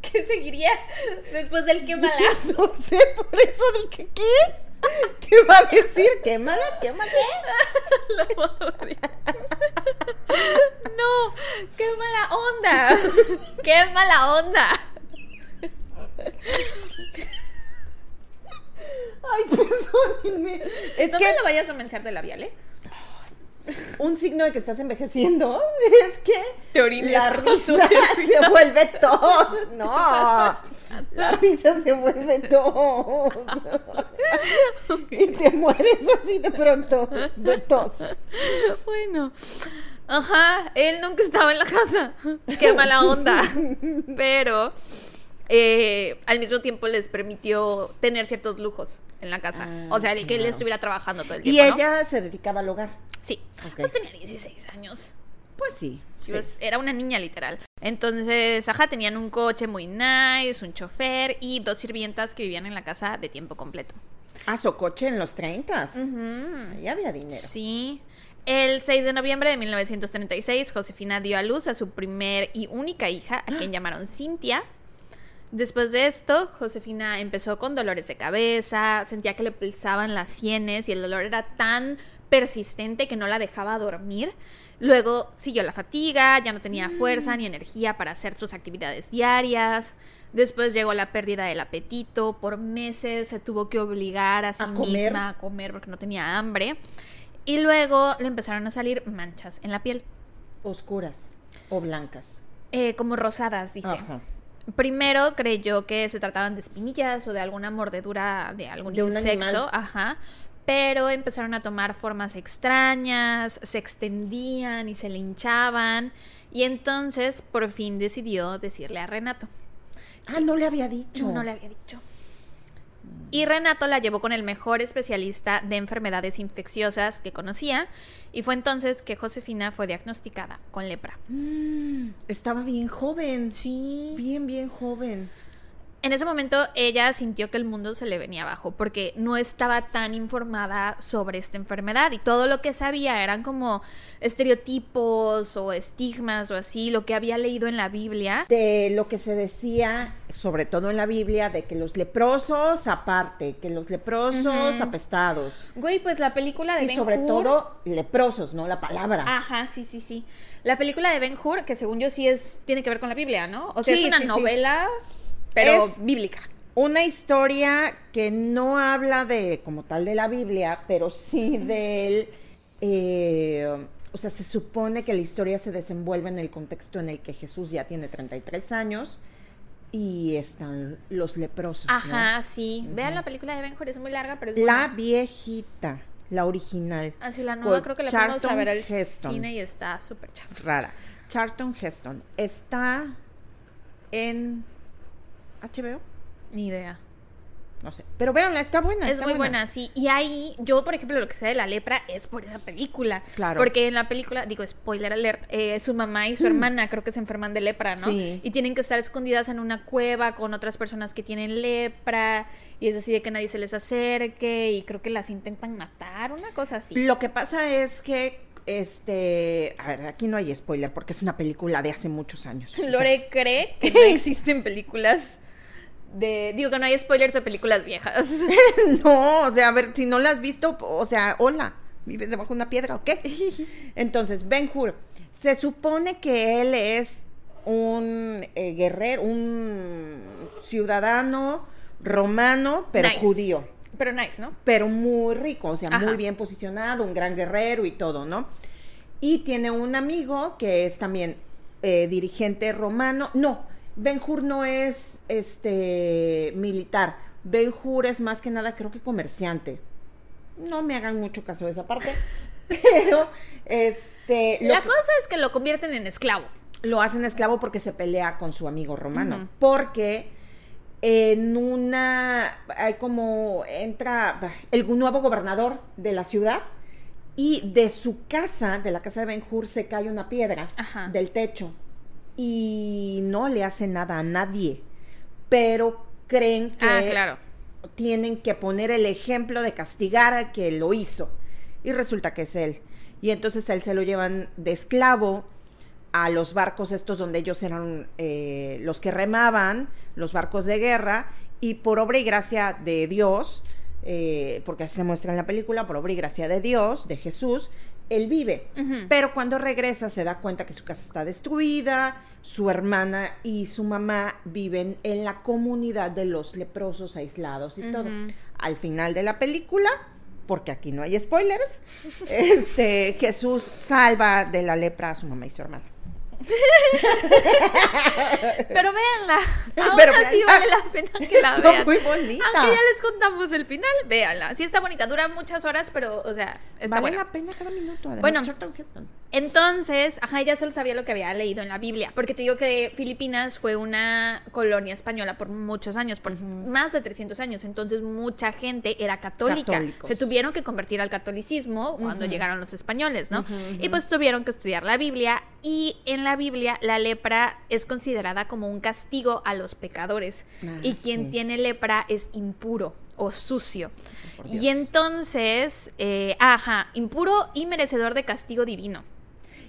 ¿Qué seguiría después del qué mala? No sé, por eso dije qué. ¿Qué va a decir? ¿Qué mala? ¿Qué mala? La madre. No, qué mala onda. Qué mala onda. Ay, perdónenme. Es no que me lo vayas a manchar de labial, ¿eh? un signo de que estás envejeciendo es que Te la risa se vuelve tos. No, la risa se vuelve tos. Y te mueres así de pronto de tos. Bueno. Ajá, él nunca estaba en la casa. Qué mala onda. Pero eh, al mismo tiempo les permitió tener ciertos lujos en la casa. Ah, o sea, el que él estuviera trabajando todo el Y tiempo. ¿no? ella se dedicaba al hogar. Sí. Ok. Pues tenía 16 años. Pues sí. sí. Era una niña literal. Entonces, ajá, tenían un coche muy nice, un chofer y dos sirvientas que vivían en la casa de tiempo completo. Ah, su coche en los 30. Ujú. Ahí había dinero. Sí. El 6 de noviembre de 1936, Josefina dio a luz a su primer y única hija, a quien llamaron Cintia. Después de esto, Josefina empezó con dolores de cabeza, sentía que le pulsaban las sienes y el dolor era tan persistente que no la dejaba dormir. Luego siguió la fatiga, ya no tenía fuerza ni energía para hacer sus actividades diarias. Después llegó la pérdida del apetito. Por meses se tuvo que obligar a sí misma a comer porque no tenía hambre. Y luego le empezaron a salir manchas en la piel, Oscuras o blancas. eh, como rosadas, dice. Ajá. Primero creyó que se trataban de espinillas o de alguna mordedura de algún ¿De un insecto, ajá. pero empezaron a tomar formas extrañas, se extendían y se le hinchaban, y entonces por fin decidió decirle a Renato. Ah, no le había dicho. No, no le había dicho. Y Renato la llevó con el mejor especialista de enfermedades infecciosas que conocía, y fue entonces que Josefina fue diagnosticada con lepra. Mm, estaba bien joven. Sí. Bien, bien joven. En ese momento ella sintió que el mundo se le venía abajo porque no estaba tan informada sobre esta enfermedad y todo lo que sabía eran como estereotipos o estigmas o así, lo que había leído en la Biblia. De lo que se decía, sobre todo en la Biblia, de que los leprosos aparte, que los leprosos apestados. Güey, pues la película de Y Ben sobre Hur- todo leprosos, ¿no? La palabra. Ajá, sí, sí, sí. La película de Ben Hur, que según yo sí es tiene que ver con la Biblia, ¿no? O sea, Sí, es una sí, sí. Pero Es- bíblica. Una historia que no habla de, como tal, de la Biblia, pero sí del... eh, o sea, se supone que la historia se desenvuelve en el contexto en el que Jesús ya tiene 33 años y están los leprosos. ¿no? Ajá, sí. Vean Ujú. la película de Ben Hur, es muy larga, pero es La buena. viejita, la original. Así la nueva creo que la fuimos a ver al Heston. cine y está súper chafa. Rara. Charlton Heston. Está en HBO. Ni idea. No sé. Pero véanla, está buena. Es está muy buena. sí. Y ahí, yo, por ejemplo, lo que sé de la lepra es por esa película. Claro. Porque en la película, digo, spoiler alert, eh, su mamá y su hermana creo que se enferman de lepra, ¿no? Mm. Sí. Y tienen que estar escondidas en una cueva con otras personas que tienen lepra. Y es decir, que nadie se les acerque. Y creo que las intentan matar, una cosa así. Lo que pasa es que, este, a ver, aquí no hay spoiler porque es una película de hace muchos años. O sea, Lore cree que no existen películas de. Digo que no hay spoilers de películas viejas. no, o sea, a ver, si no la has visto, o sea, hola, ¿vives debajo de una piedra o qué? Entonces, Ben Hur, se supone que él es un eh, guerrero, un ciudadano romano, pero Nice. judío. Pero nice, ¿no? pero muy rico, o sea, Ajá. muy bien posicionado, un gran guerrero y todo, ¿no? Y tiene un amigo que es también eh, dirigente romano. No, Ben Hur no es este militar. Ben Hur es más que nada, creo que comerciante. No me hagan mucho caso de esa parte, pero este La cosa es que lo convierten en esclavo. lo hacen esclavo porque se pelea con su amigo romano. Porque en una. Hay como. Entra el nuevo gobernador de la ciudad. Y de su casa, de la casa de Ben Hur, se cae una piedra Ajá. del techo. Y no le hace nada a nadie. Pero creen que Ah, claro. tienen que poner el ejemplo de castigar al que lo hizo. Y resulta que es él. Y entonces a él se lo llevan de esclavo a los barcos estos donde ellos eran eh, los que remaban, los barcos de guerra, y por obra y gracia de Dios, eh, porque así se muestra en la película, por obra y gracia de Dios, de Jesús, él vive. Pero cuando regresa se da cuenta que su casa está destruida, su hermana y su mamá viven en la comunidad de los leprosos aislados y todo. Al final de la película, porque aquí no hay spoilers, este Jesús salva de la lepra a su mamá y su hermana. Pero véanla. Aún Pero así véanla. vale la pena que la Está vean. muy bonita. Aunque ya les contamos el final, véanla. Sí está bonita, dura muchas horas, pero, o sea, está vale buena. la pena cada minuto. Además, Bueno. Charlton Heston. Entonces, ajá, ya solo sabía lo que había leído en la Biblia, porque te digo que Filipinas fue una colonia española por muchos años, por más de 300 años, entonces mucha gente era católica. Católicos. Se tuvieron que convertir al catolicismo cuando llegaron los españoles, ¿no? Y pues tuvieron que estudiar la Biblia y en la Biblia la lepra es considerada como un castigo a los pecadores Ah, y quien sí. tiene lepra es impuro o sucio. Por Y entonces, eh, ajá, impuro y merecedor de castigo divino.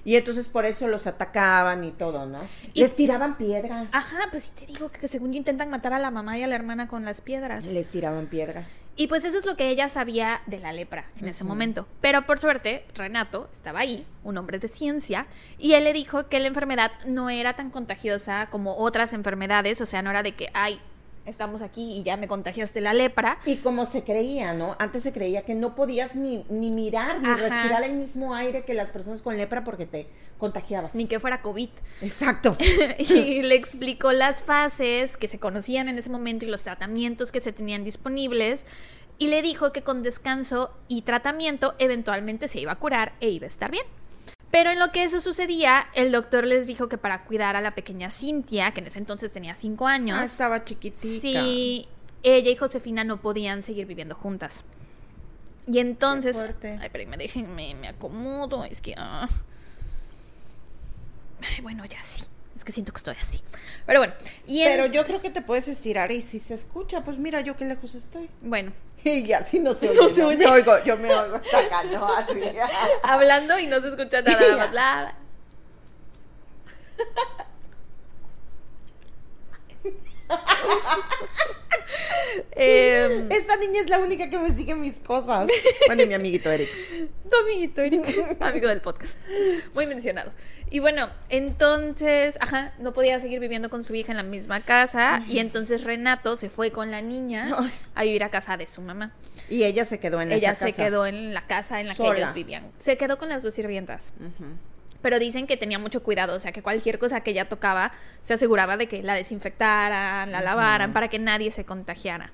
Y entonces por eso los atacaban y todo, ¿no? Y- Les tiraban piedras. Ajá, pues sí te digo que, según yo intentan matar a la mamá y a la hermana con las piedras. Les tiraban piedras. Y pues eso es lo que ella sabía de la lepra en ese momento. Pero por suerte, Renato estaba ahí, un hombre de ciencia, y él le dijo que la enfermedad no era tan contagiosa como otras enfermedades, o sea, no era de que, ay, estamos aquí y ya me contagiaste la lepra. Y como se creía, ¿no? Antes se creía que no podías ni, ni mirar ni Ajá. respirar el mismo aire que las personas con lepra porque te contagiabas. Ni que fuera COVID. Exacto. y le explicó las fases que se conocían en ese momento y los tratamientos que se tenían disponibles. y le dijo que con descanso y tratamiento eventualmente se iba a curar e iba a estar bien. Pero en lo que eso sucedía, el doctor les dijo que para cuidar a la pequeña Cintia, que en ese entonces tenía cinco años, Ah, estaba chiquitita. sí, ella y Josefina no podían seguir viviendo juntas. Y entonces, fuerte. ay, pero déjenme, me acomodo, es que, ah. Ay, bueno, ya sí, es que siento que estoy así. Pero bueno, y Pero yo creo que te puedes estirar y si se escucha, pues mira yo qué lejos estoy. bueno, Y así no se No oye. se ¿no? oye. Me oigo, yo me oigo ¿no? Así. hablando y no se escucha nada, más. bla, Em, Esta niña es la única que me sigue mis cosas. Bueno, y mi amiguito Eric. Tu amiguito, Eric, amigo del podcast. Muy mencionado. Y bueno, entonces, ajá, no podía seguir viviendo con su hija en la misma casa. Y entonces Renato se fue con la niña a vivir a casa de su mamá. Y ella se quedó en Ella esa se casa. quedó en la casa en la que ellos vivían. Se quedó con las dos sirvientas. Pero dicen que tenía mucho cuidado, o sea, que cualquier cosa que ella tocaba se aseguraba de que la desinfectaran, la lavaran, para que nadie se contagiara.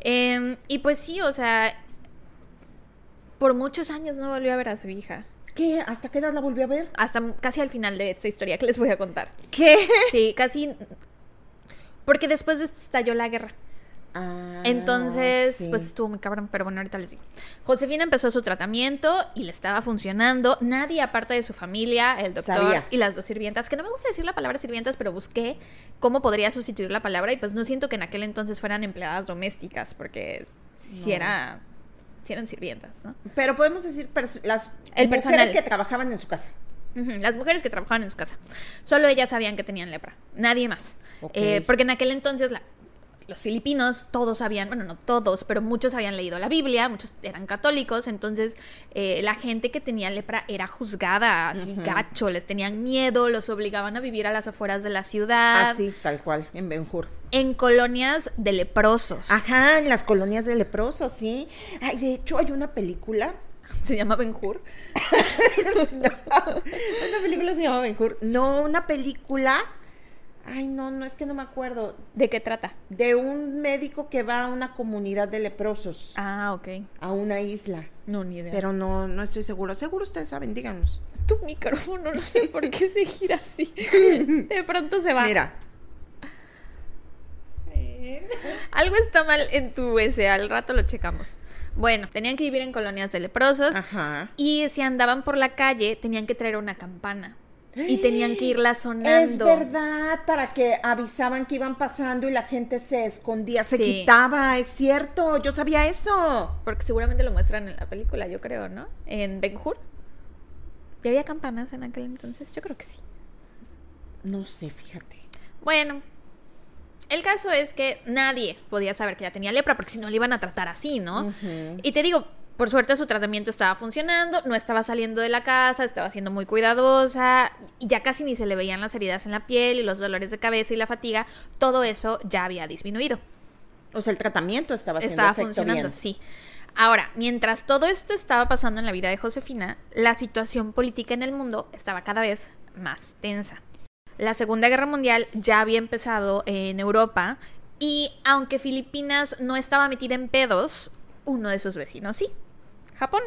Em, y pues sí, o sea, por muchos años no volvió a ver a su hija. ¿Qué? ¿Hasta qué edad la volvió a ver? Hasta casi al final de esta historia que les voy a contar. ¿Qué? Sí, casi. Porque después de esto estalló la guerra. Ah, Entonces, sí. pues estuvo muy cabrón, pero bueno, ahorita les digo. Josefina empezó su tratamiento y le estaba funcionando. Nadie, aparte de su familia, el doctor Sabía. y las dos sirvientas, que no me gusta decir la palabra sirvientas, pero busqué cómo podría sustituir la palabra y pues no siento que en aquel entonces fueran empleadas domésticas, porque si era. Si eran sirvientas, ¿no? Pero podemos decir las El mujeres personal. que trabajaban en su casa. Las mujeres que trabajaban en su casa. Solo ellas sabían que tenían lepra. Nadie más. Eh, porque en aquel entonces la- los filipinos todos habían, bueno, no todos, pero muchos habían leído la Biblia, muchos eran católicos, entonces eh, la gente que tenía lepra era juzgada así gacho, les tenían miedo, los obligaban a vivir a las afueras de la ciudad, Así, tal cual, en Benjur. en colonias de leprosos. Ajá, en las colonias de leprosos, sí. Ay, de hecho, hay una película. Se llama Benjur. Una película se llama Benjur. No, una película. Ay, no, no, es que no me acuerdo. ¿De qué trata? De un médico que va a una comunidad de leprosos, Ah, ok. a una isla. No, ni idea. Pero no, no estoy seguro. Seguro ustedes saben, díganos. tu micrófono, no sé por qué se gira así. De pronto se va. Mira. Algo está mal en tu ese, al rato lo checamos. Bueno, tenían que vivir en colonias de leprosos Ajá. y si andaban por la calle tenían que traer una campana y tenían que irla sonando. Es verdad, para que avisaban que iban pasando y la gente se escondía, se quitaba, es cierto, yo sabía eso. Porque seguramente lo muestran en la película, yo creo, ¿no? En Ben Hur. ¿Ya había campanas en aquel entonces? Yo creo que sí. No sé, fíjate. Bueno, el caso es que nadie podía saber que ya tenía lepra, porque si no le iban a tratar así, ¿no? Y te digo, por suerte su tratamiento estaba funcionando, no estaba saliendo de la casa, estaba siendo muy cuidadosa, y ya casi ni se le veían las heridas en la piel y los dolores de cabeza y la fatiga, todo eso ya había disminuido. O sea, el tratamiento estaba Estaba funcionando, bien. sí. Ahora, mientras todo esto estaba pasando en la vida de Josefina, la situación política en el mundo estaba cada vez más tensa. La Segunda Guerra Mundial ya había empezado en Europa y aunque Filipinas no estaba metida en pedos, uno de sus vecinos sí, Japón.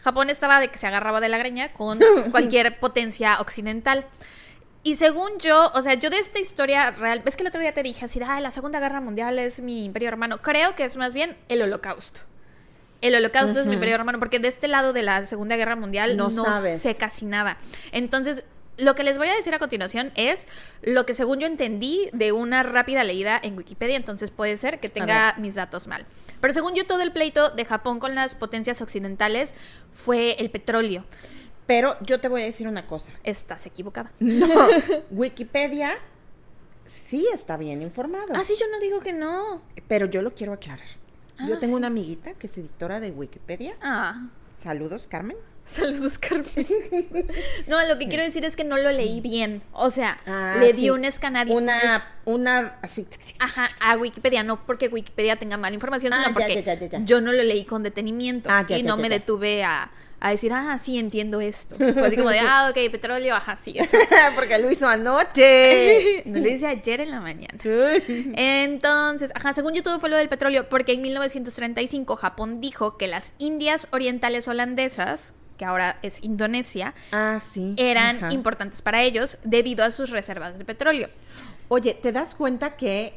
Japón estaba de que se agarraba de la greña con cualquier potencia occidental. Y según yo, o sea, yo de esta historia real, es que el otro día te dije así, ah, la Segunda Guerra Mundial es mi imperio hermano. Creo que es más bien el holocausto. El holocausto es mi imperio hermano, porque de este lado de la Segunda Guerra Mundial No no, sabes. sé casi nada. Entonces, lo que les voy a decir a continuación es lo que según yo entendí de una rápida leída en Wikipedia, entonces puede ser que tenga mis datos mal. Pero según yo, todo el pleito de Japón con las potencias occidentales fue el petróleo. Pero yo te voy a decir una cosa. Estás equivocada. No, Wikipedia sí está bien informado. Ah, sí, yo no digo que no. Pero yo lo quiero aclarar. yo Ah, tengo sí. una amiguita que es editora de Wikipedia. Ah. Saludos, Carmen. Saludos, Carmen. No, lo que quiero decir es que no lo leí bien. O sea, Ah, le sí. di una escanadita. Una, una, así. Ajá, a Wikipedia, no porque Wikipedia tenga mala información, Ah, sino porque ya, ya, ya, ya. yo no lo leí con detenimiento Ah, y no me detuve a, a a decir, ah, sí, entiendo esto. Fue así como de, ah, ok, petróleo, ajá, sí, eso. Porque lo hizo anoche. no lo hice ayer en la mañana. Entonces, ajá, según yo todo fue lo del petróleo, porque en 1935 Japón dijo que las Indias Orientales Holandesas, que ahora es Indonesia, ah, sí. eran Ajá. importantes para ellos debido a sus reservas de petróleo. Oye, ¿te das cuenta que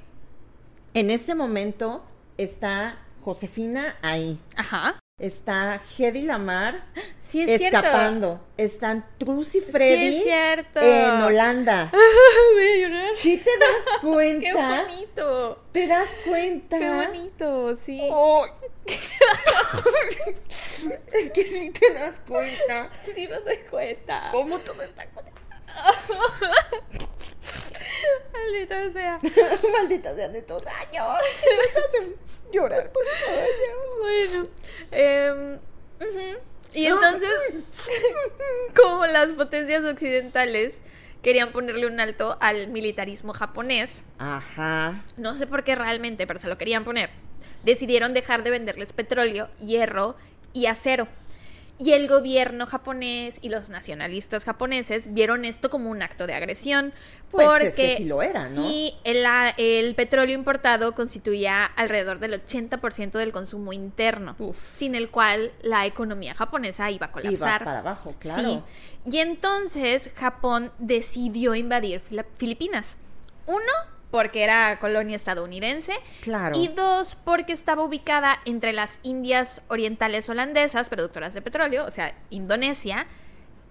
en este momento está Josefina ahí? Ajá. Está Hedy Lamar Sí, es cierto. escapando. Están Trus y Freddy Sí, es cierto. en Holanda. Voy a llorar. ¿Sí te das Qué cuenta? bonito. ¿Te das cuenta? Qué bonito, sí. Oh. es que sí te das cuenta. Sí me doy cuenta. ¿Cómo todo está conectado? Maldita sea. Maldita sea de todo daño. Me hacen llorar por. Bueno. em, ujú. Y entonces, como las potencias occidentales querían ponerle un alto al militarismo japonés, Ajá. no sé por qué realmente, pero se lo querían poner, decidieron dejar de venderles petróleo, hierro y acero. Y el gobierno japonés y los nacionalistas japoneses vieron esto como un acto de agresión. Pues es porque que sí lo era, ¿no? sí, el, a- el petróleo importado constituía alrededor del 80% del consumo interno, Uf. sin el cual la economía japonesa iba a colapsar. Iba para abajo, claro. Sí. Y entonces Japón decidió invadir Filipinas. Uno, porque era colonia estadounidense. Claro. Y dos, porque estaba ubicada entre las Indias Orientales holandesas, productoras de petróleo, o sea, Indonesia,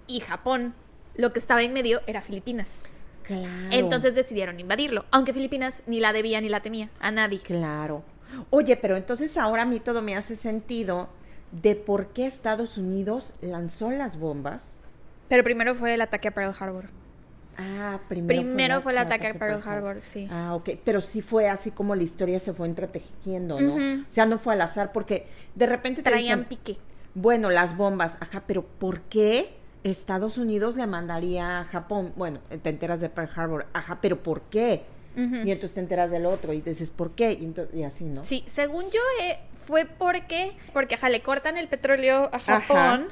y Japón. Lo que estaba en medio era Filipinas. Claro. Entonces decidieron invadirlo, aunque Filipinas ni la debía ni la temía a nadie. Claro. Oye, pero entonces ahora a mí todo me hace sentido de por qué Estados Unidos lanzó las bombas. Pero primero fue el ataque a Pearl Harbor. Ah, primero, Primero fue el ataque a Pearl Harbor. Harbor, sí. Ah, ok. Pero sí fue así como la historia se fue entretejiendo, ¿no? O sea, no fue al azar porque de repente te Traían dicen, pique. bueno, las bombas, ajá, pero ¿por qué Estados Unidos le mandaría a Japón? Bueno, te enteras de Pearl Harbor, ajá, pero ¿por qué? Y entonces te enteras del otro y dices, ¿por qué? Y, ento- y así, ¿no? Sí, según yo eh, fue porque, porque ajá, le cortan el petróleo a Japón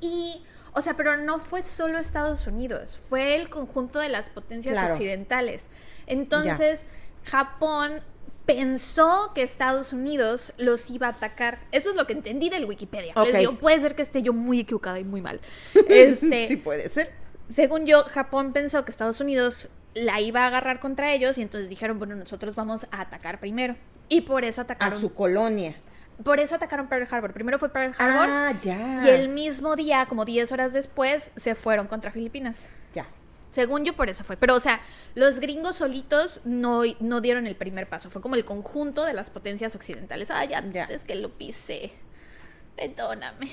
y, o sea, pero no fue solo Estados Unidos, fue el conjunto de las potencias Claro. occidentales. Entonces, Japón pensó que Estados Unidos los iba a atacar. Eso es lo que entendí del Wikipedia. Les digo, puede ser que esté yo muy equivocada y muy mal. Este, sí puede ser. según yo, Japón pensó que Estados Unidos la iba a agarrar contra ellos y entonces dijeron, bueno, nosotros vamos a atacar primero. Y por eso A atacaron. su colonia. Por eso atacaron Pearl Harbor. Primero fue Pearl Harbor Ah, ya. y el mismo día, como 10 horas después, se fueron contra Filipinas. Ya. Según yo, por eso fue. Pero, o sea, los gringos solitos no, no dieron el primer paso. Fue como el conjunto de las potencias occidentales. Ah, ya, Ya. es que lo pisé. Perdóname.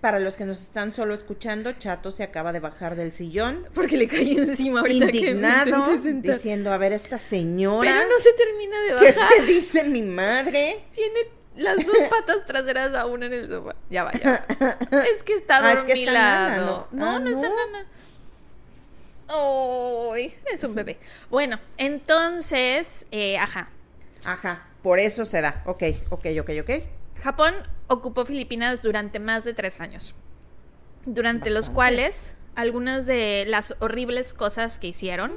Para los que nos están solo escuchando, Chato se acaba de bajar del sillón, Porque le caí encima ahorita que me indignado, intenté sentar. diciendo, a ver, esta señora, Pero no se termina de ¿qué bajar. se dice mi madre? Tiene las dos patas traseras aún en el sofá. Ya va, ya va. Es que está Ah, es que está dormilado. nana, no, ¿no? Ah, no, está nana. Ay, es un bebé. Bueno, entonces, eh, ajá. Ajá, por eso se da. Ok, ok, ok, ok. Japón ocupó Filipinas durante más de tres años. Durante los cuales algunas de las horribles cosas que hicieron.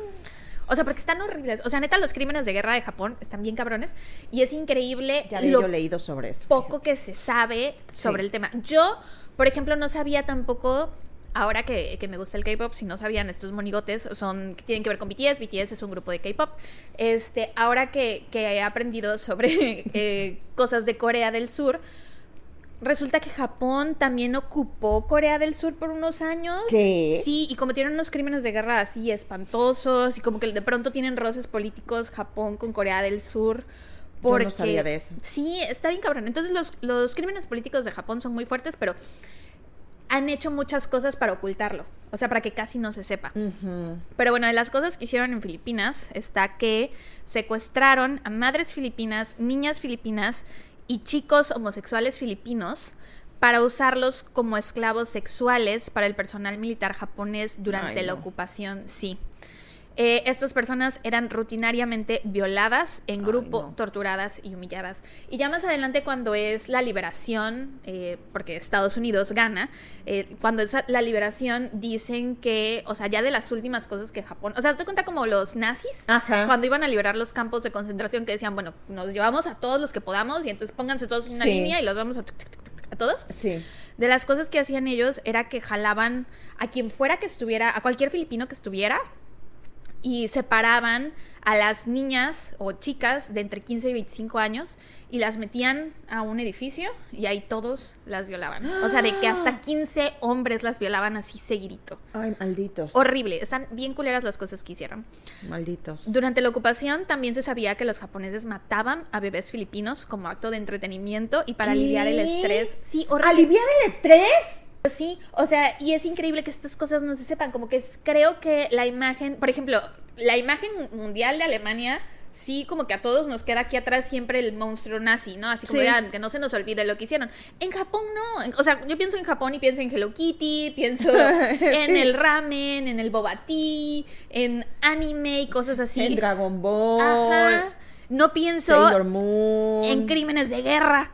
O sea, porque están horribles. O sea, neta, los crímenes de guerra de Japón están bien cabrones. Y es increíble Ya lo yo leído sobre eso. poco que se sabe sobre Sí. el tema. Yo, por ejemplo, no sabía tampoco, ahora que, que me gusta el K-pop, si no sabían, estos monigotes son que tienen que ver con BTS. BTS es un grupo de K-pop. Este, ahora que, que he aprendido sobre eh, cosas de Corea del Sur. Resulta que Japón también ocupó Corea del Sur por unos años. ¿Qué? Sí, y como tienen unos crímenes de guerra así espantosos y como que de pronto tienen roces políticos Japón con Corea del Sur. Yo no sabía de eso. Sí, está bien cabrón. Entonces los, los crímenes políticos de Japón son muy fuertes, pero han hecho muchas cosas para ocultarlo. O sea, para que casi no se sepa. Pero bueno, de las cosas que hicieron en Filipinas está que secuestraron a madres filipinas, niñas filipinas y chicos homosexuales filipinos para usarlos como esclavos sexuales para el personal militar japonés durante Ay, la ocupación, sí. Eh, estas personas eran rutinariamente violadas en Ay, grupo, no. torturadas y humilladas. Y ya más adelante, cuando es la liberación, eh, porque Estados Unidos gana, eh, cuando es la liberación, dicen que, o sea, ya de las últimas cosas que Japón, o sea, te cuenta como los nazis, Ajá. cuando iban a liberar los campos de concentración, que decían, bueno, nos llevamos a todos los que podamos y entonces pónganse todos en una Sí. línea y los vamos a, tic, tic, tic, tic, a todos. Sí. De las cosas que hacían ellos era que jalaban a quien fuera que estuviera, a cualquier filipino que estuviera, y separaban a las niñas o chicas de entre 15 y 25 años y las metían a un edificio y ahí todos las violaban. O sea, de que hasta 15 hombres las violaban así seguidito. Ay, malditos. Horrible, están bien culeras las cosas que hicieron. Malditos. Durante la ocupación también se sabía que los japoneses mataban a bebés filipinos como acto de entretenimiento y para ¿Qué? aliviar el estrés. Sí, horrible. ¿Aliviar el estrés? Sí, o sea, y es increíble que estas cosas no se sepan, como que es- creo que la imagen, por ejemplo, la imagen mundial de Alemania, sí, como que a todos nos queda aquí atrás siempre el monstruo nazi, ¿no? Así como Sí. "Ah, que no se nos olvide lo que hicieron. En Japón no, o sea, yo pienso en Japón y pienso en Hello Kitty, pienso en el ramen, en el boba tea, en anime y cosas así. En Dragon Ball. Ajá. No pienso Moon. en crímenes de guerra.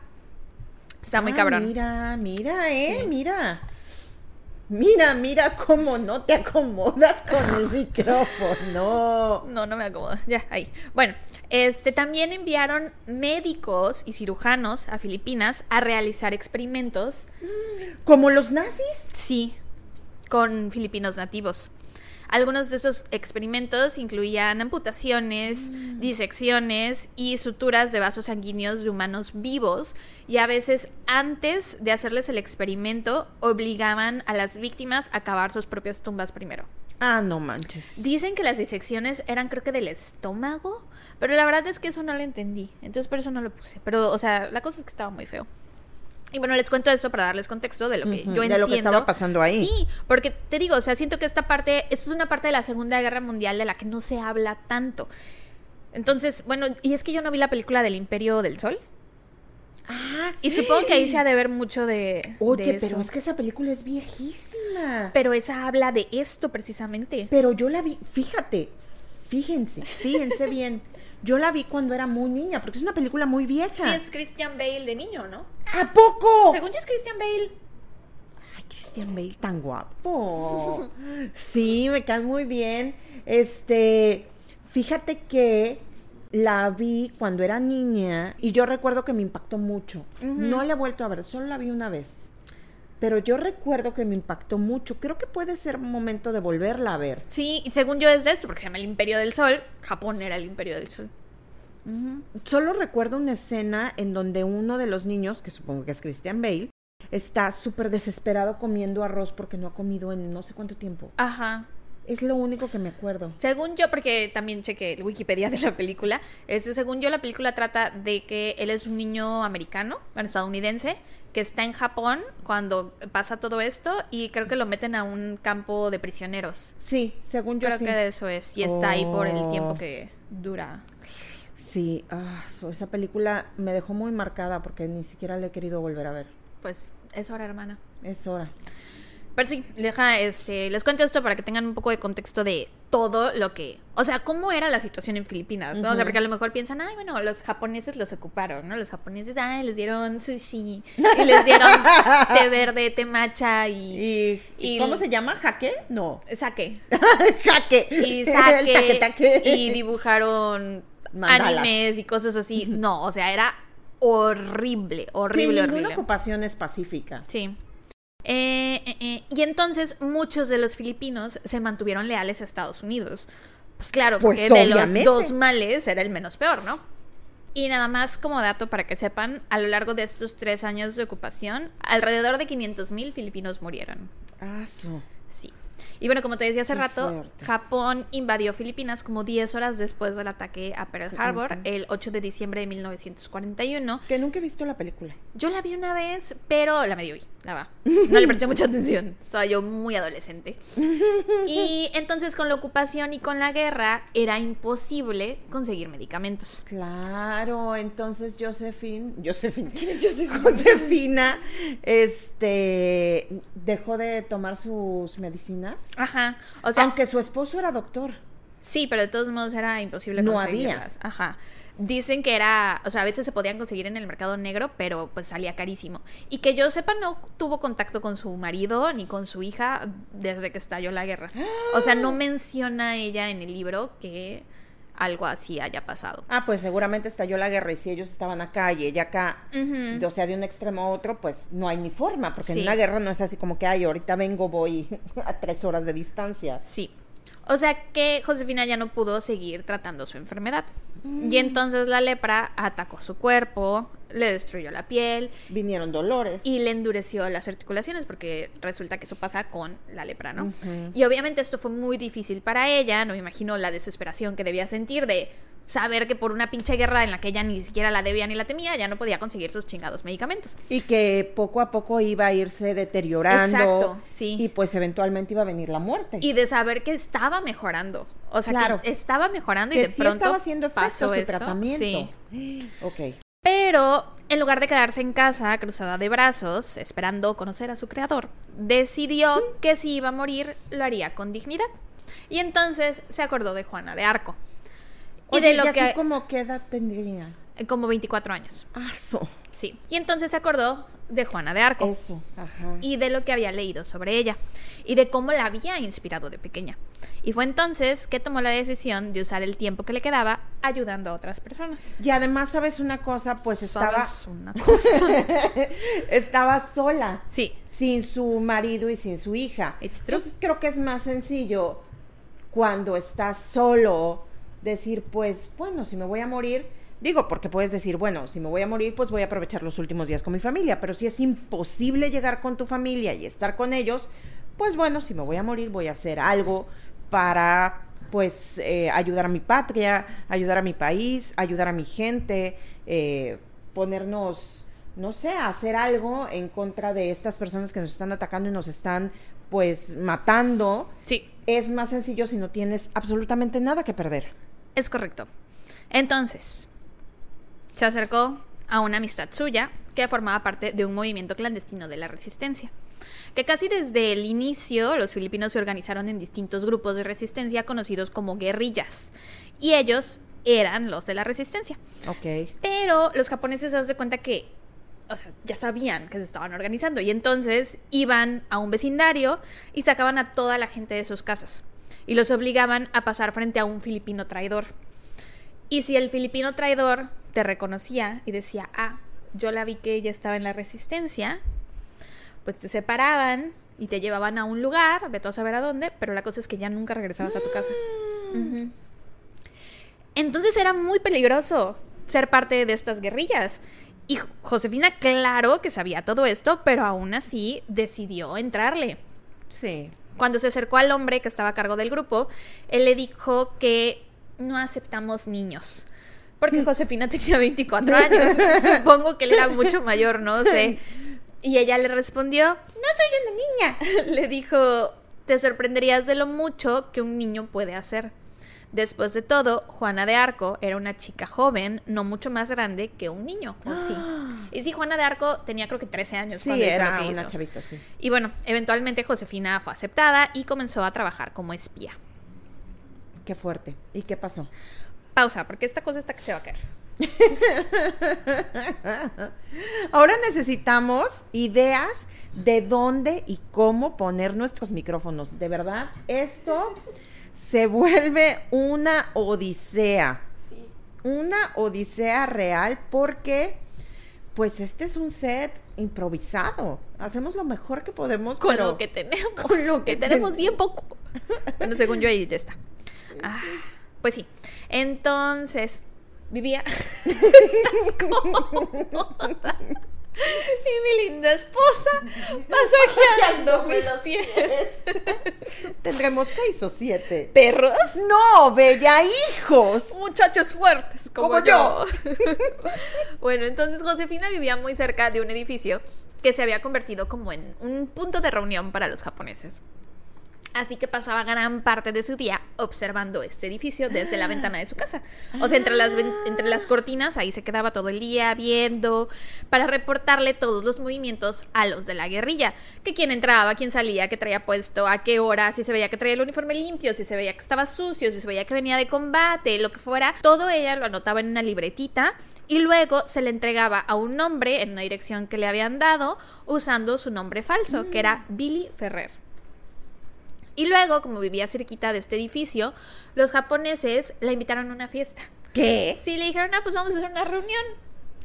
Está muy Ah, cabrón. Mira, mira, eh, Sí. mira. Mira, mira cómo no te acomodas con el micrófono. No, no me acomodo. Ya, ahí. Bueno, este también enviaron médicos y cirujanos a Filipinas a realizar experimentos, ¿Como los nazis? sí, con filipinos nativos. Algunos de estos experimentos incluían amputaciones, disecciones y suturas de vasos sanguíneos de humanos vivos y a veces antes de hacerles el experimento obligaban a las víctimas a cavar sus propias tumbas primero. Ah, no manches. Dicen que las disecciones eran creo que del estómago, pero la verdad es que eso no lo entendí, entonces por eso no lo puse. Pero, o sea, la cosa es que estaba muy feo. Y bueno, les cuento esto para darles contexto de lo que yo de entiendo. lo que estaba pasando ahí. Sí, porque te digo, o sea, siento que esta parte, esto es una parte de la Segunda Guerra Mundial de la que no se habla tanto. Entonces, bueno, y es que yo no vi la película del Imperio del Sol. Ah, Y supongo que ahí se ha de ver mucho de. Oye, de pero es que esa película es viejísima. Pero esa habla de esto precisamente. Pero yo la vi, fíjate, fíjense, fíjense bien. Yo la vi cuando era muy niña, porque es una película muy Sí, vieja. es Christian Bale de niño, ¿no? ¿A poco? Según yo es Christian Bale. Ay, Christian Bale tan guapo. Sí, me cae muy bien. Este, fíjate que la vi cuando era niña y yo recuerdo que me impactó mucho. No la he vuelto a ver, solo la vi una vez. Pero yo recuerdo que me impactó mucho. Creo que puede ser momento de volverla a ver. Sí, y según yo es de esto, porque se llama el Imperio del Sol. Japón era el Imperio del Sol. Solo recuerdo una escena en donde uno de los niños, que supongo que es Christian Bale, está súper desesperado comiendo arroz porque no ha comido en no sé cuánto tiempo. Ajá. Es lo único que me acuerdo. Según yo, porque también chequé el Wikipedia de la película, este, según yo la película trata de que él es un niño americano, bueno, estadounidense, que está en Japón cuando pasa todo esto y creo que lo meten a un campo de prisioneros. Sí, según yo Creo sí. que eso es. Y está ahí por el tiempo Oh. que dura. Sí, ah, so- esa película me dejó muy marcada porque ni siquiera la he querido volver a ver. Pues es hora, hermana. Es hora. Pero sí, deja, este, les cuento esto para que tengan un poco de contexto de todo lo que, o sea, cómo era la situación en Filipinas, ¿no? O sea, porque a lo mejor piensan, ay, bueno, los japoneses los ocuparon, ¿no? Los japoneses, ay, les dieron sushi y les dieron té verde, té matcha y, ¿Y, Y- cómo se llama? ¿Jaque? No. sake. Jaque. Y taque-taque. y dibujaron Mandalas. animes y cosas así. No, o sea, era horrible, Sí, horrible, ninguna horrible. ocupación es pacífica. Sí. Eh, eh, eh, y entonces muchos de los filipinos se mantuvieron leales a Estados Unidos. Pues claro, Pues, porque de los dos males era el menos peor, ¿no? Y nada más como dato para que sepan, a lo largo de estos tres años de ocupación, alrededor de 500 mil filipinos murieron. Ah, su. Sí. Y bueno, como te decía hace Qué rato, fuerte. Japón invadió Filipinas como 10 horas después del ataque a Pearl Harbor, el 8 de diciembre de 1941. Que nunca he visto la película. Yo la vi una vez, pero la medio vi, la va. No le presté mucha atención. Estaba yo muy adolescente. Y entonces con la ocupación y con la guerra era imposible conseguir medicamentos. Claro, entonces Josephine, Josephine, ¿quién es Josephine? Josefina, este, dejó de tomar sus medicinas, Ajá. O sea, aunque su esposo era doctor. Sí, pero de todos modos era imposible No había. conseguirlas. Ajá. Dicen que era, o sea, a veces se podían conseguir en el mercado negro, pero pues salía carísimo. Y que yo sepa, no tuvo contacto con su marido ni con su hija desde que estalló la guerra. O sea, no menciona ella en el libro que algo así haya pasado. Ah, pues seguramente estalló la guerra y si ellos estaban acá y ella acá, o sea, de un extremo a otro, pues no hay ni forma, porque Sí. en una guerra no es así como que, ay, ahorita vengo, voy a tres horas de distancia. Sí. O sea que Josefina ya no pudo seguir tratando su enfermedad. Y entonces la lepra atacó su cuerpo, le destruyó la piel Vinieron dolores. y le endureció las articulaciones, porque resulta que eso pasa con la lepra, ¿no? Y obviamente esto fue muy difícil para ella, no me imagino la desesperación que debía sentir de saber que por una pinche guerra en la que ella ni siquiera la debía ni la temía, ya no podía conseguir sus chingados medicamentos. Y que poco a poco iba a irse deteriorando. Exacto, sí. Y pues eventualmente iba a venir la muerte. Y de saber que estaba mejorando. O sea, Claro. que estaba mejorando y de sí pronto estaba haciendo efecto pasó su esto. tratamiento. Sí. Ok. Pero en lugar de quedarse en casa cruzada de brazos, esperando conocer a su creador, decidió que si iba a morir lo haría con dignidad. Y entonces se acordó de Juana de Arco. Y Oye, de lo ¿y aquí que como qué edad tendría? como 24 años. Aso. Sí. Y entonces se acordó de Juana de Arco Eso. Ajá. y de lo que había leído sobre ella y de cómo la había inspirado de pequeña. Y fue entonces que tomó la decisión de usar el tiempo que le quedaba ayudando a otras personas. Y además, ¿sabes una cosa? Pues estaba, ¿Sabes una cosa? estaba sola. Sí, sin su marido y sin su hija. Entonces creo que es más sencillo cuando estás solo decir, pues, bueno, si me voy a morir, digo, porque puedes decir, bueno, si me voy a morir, pues voy a aprovechar los últimos días con mi familia, pero si es imposible llegar con tu familia y estar con ellos, pues bueno, si me voy a morir, voy a hacer algo para, pues, eh, ayudar a mi patria, ayudar a mi país, ayudar a mi gente, eh, ponernos, no sé, hacer algo en contra de estas personas que nos están atacando y nos están, pues, matando. sí, Es más sencillo si no tienes absolutamente nada que perder. Es correcto. Entonces, se acercó a una amistad suya que formaba parte de un movimiento clandestino de la resistencia. Que casi desde el inicio los filipinos se organizaron en distintos grupos de resistencia conocidos como guerrillas. Y ellos eran los de la resistencia. Ok. Pero los japoneses se dan cuenta que, o sea, ya sabían que se estaban organizando y entonces iban a un vecindario y sacaban a toda la gente de sus casas y los obligaban a pasar frente a un filipino traidor. Y si el filipino traidor te reconocía y decía, ah, yo la vi que ella estaba en la resistencia, pues te separaban y te llevaban a un lugar, vete a saber a dónde, pero la cosa es que ya nunca regresabas a tu casa. Ujú. Entonces era muy peligroso ser parte de estas guerrillas. Y Josefina, claro que sabía todo esto, pero aún así decidió entrarle. Sí. Cuando se acercó al hombre que estaba a cargo del grupo, él le dijo que no aceptamos niños. Porque Josefina tenía 24 años. Supongo que él era mucho mayor, no sé. Y ella le respondió, No soy una niña. le dijo, te sorprenderías de lo mucho que un niño puede hacer. Después de todo, Juana de Arco era una chica joven, no mucho más grande que un niño, ¿o sí? Y sí, Juana de Arco tenía creo que 13 años Sí, cuando hizo lo era que una hizo. chavita, sí. Y bueno, eventualmente Josefina fue aceptada y comenzó a trabajar como espía. Qué fuerte. ¿Y qué pasó? Pausa, porque esta cosa está que se va a caer. Ahora necesitamos ideas de dónde y cómo poner nuestros micrófonos. De verdad, esto se vuelve una odisea. Una odisea real porque, pues, este es un set improvisado. Hacemos lo mejor que podemos Con pero- lo que tenemos. con lo que tenemos ten- bien poco. Bueno, según yo ahí ya está. Ah, pues sí. Entonces, vivía. Y mi linda esposa masajeando mis pies. Tendremos seis o siete. Perros. No, bella hijos. Muchachos fuertes como, Como yo. bueno, entonces Josefina vivía muy cerca de un edificio que se había convertido como en un punto de reunión para los japoneses. Así que pasaba gran parte de su día observando este edificio desde la ventana de su casa. O sea, entre las, entre las cortinas, ahí se quedaba todo el día viendo para reportarle todos los movimientos a los de la guerrilla. Que quién entraba, quién salía, qué traía puesto, a qué hora, si se veía que traía el uniforme limpio, si se veía que estaba sucio, si se veía que venía de combate, lo que fuera. Todo ella lo anotaba en una libretita y luego se le entregaba a un nombre en una dirección que le habían dado usando su nombre falso, que era Billy Ferrer. Y luego, como vivía cerquita de este edificio, los japoneses la invitaron a una fiesta. ¿Qué? Sí, le dijeron, ah, pues vamos a hacer una reunión.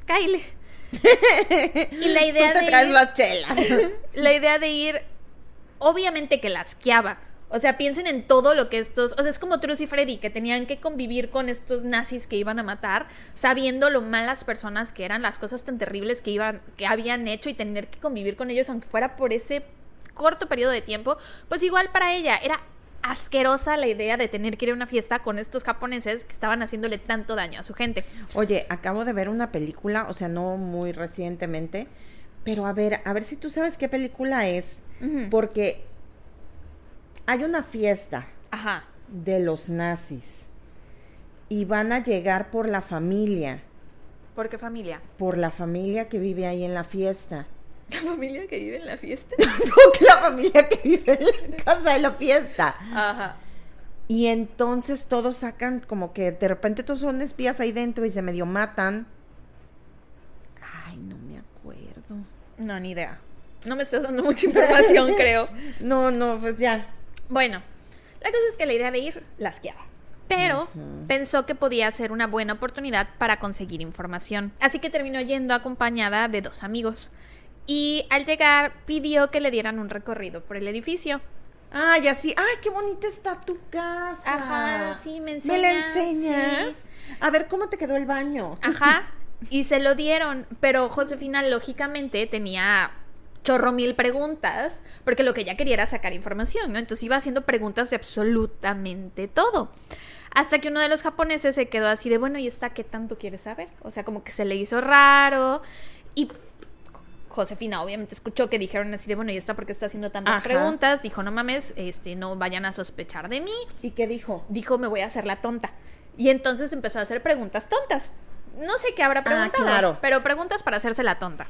Kyle. y la Tú idea te de traes ir, las chelas. la idea de ir, obviamente que la asqueaba. O sea, piensen en todo lo que estos, o sea, es como Truth y Freddy, que tenían que convivir con estos nazis que iban a matar, sabiendo lo malas personas que eran, las cosas tan terribles que iban, que habían hecho y tener que convivir con ellos, aunque fuera por ese corto periodo de tiempo, pues igual para ella era asquerosa la idea de tener que ir a una fiesta con estos japoneses que estaban haciéndole tanto daño a su gente. Oye, acabo de ver una película, o sea, no muy recientemente, pero a ver, a ver si tú sabes qué película es, porque hay una fiesta Ajá. de los nazis y van a llegar por la familia, ¿Por qué familia? por la familia que vive ahí en la fiesta. La familia que vive en la fiesta. la familia que vive en la casa de la fiesta. Ajá. Y entonces todos sacan como que de repente todos son espías ahí dentro y se medio matan. Ay, no me acuerdo. No, ni idea. No me estás dando mucha información, creo. No, no, pues ya. Bueno, la cosa es que la idea de ir la asqueaba. Pero pensó que podía ser una buena oportunidad para conseguir información. Así que terminó yendo acompañada de dos amigos. Y al llegar pidió que le dieran un recorrido por el edificio. Ay, así. Ay, qué bonita está tu casa. Ajá, sí, me ¿Me la enseñas, enseñas? sí. A ver, ¿cómo te quedó el baño? Ajá. Y se lo dieron. Pero Josefina, lógicamente, tenía chorro mil preguntas. Porque lo que ella quería era sacar información, ¿no? Entonces iba haciendo preguntas de absolutamente todo. Hasta que uno de los japoneses se quedó así de, bueno, ¿y esta qué tanto quieres saber? O sea, como que se le hizo raro. Y Josefina obviamente escuchó que dijeron así de, bueno, ¿y esta por qué está haciendo tantas Ajá. preguntas? Dijo, no mames, este, no vayan a sospechar de mí ¿Y qué dijo? dijo, me voy a hacer la tonta. Y entonces empezó a hacer preguntas tontas. No sé qué habrá preguntado, claro. pero preguntas para hacerse la tonta.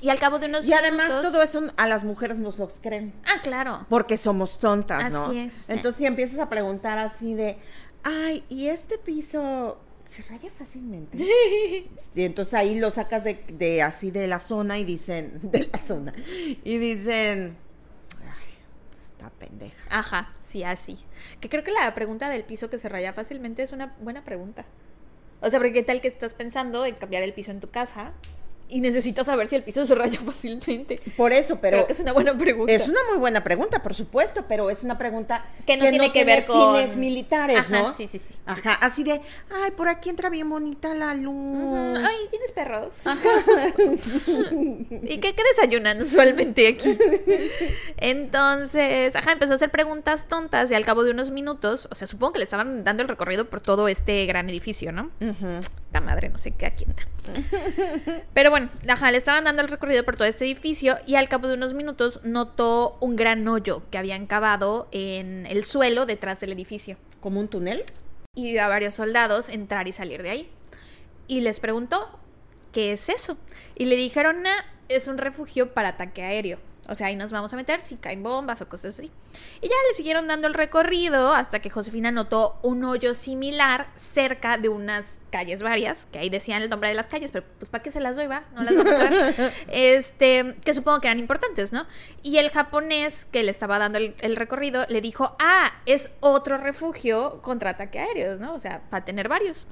Y al cabo de unos Y además minutos- todo eso a las mujeres nos lo creen. Ah, claro. Porque somos tontas, ¿no? Así es. Entonces si empiezas a preguntar así de, ay, ¿y este piso se raya fácilmente? y entonces ahí lo sacas de, de así de la zona y dicen, de la zona, y dicen, ay, está pendeja. Ajá, sí, así. Que creo que la pregunta del piso que se raya fácilmente es una buena pregunta. O sea, porque qué tal que estás pensando en cambiar el piso en tu casa y necesitas saber si el piso se raya fácilmente. Por eso, pero Creo que es una buena pregunta. es una muy buena pregunta, por supuesto, pero es una pregunta que no tiene que ver con fines militares, Ajá, ¿no? Sí, sí, sí. Ajá, así de, ay, por aquí entra bien bonita la luz. Ay, ¿tienes perros? ¿Y qué, qué desayunan usualmente aquí? Entonces, ajá, empezó a hacer preguntas tontas y al cabo de unos minutos, o sea, supongo que le estaban dando el recorrido por todo este gran edificio, ¿no? Ujú. Esta madre, no sé qué a quién está. Pero bueno, ajá, le estaban dando el recorrido por todo este edificio y al cabo de unos minutos notó un gran hoyo que habían cavado en el suelo detrás del edificio ¿Como un túnel? y vio a varios soldados entrar y salir de ahí. Y les preguntó, ¿qué es eso? Y le dijeron, "Ah, es un refugio para ataque aéreo. O sea, ahí nos vamos a meter si caen bombas o cosas así. Y ya le siguieron dando el recorrido hasta que Josefina notó un hoyo similar cerca de unas calles varias, que ahí decían el nombre de las calles, pero pues ¿para qué se las doy, va? No las vamos a ver. Este, que supongo que eran importantes, ¿no? Y el japonés que le estaba dando el, el recorrido le dijo, ah, es otro refugio contra ataque aéreo, ¿no? O sea, para tener varios.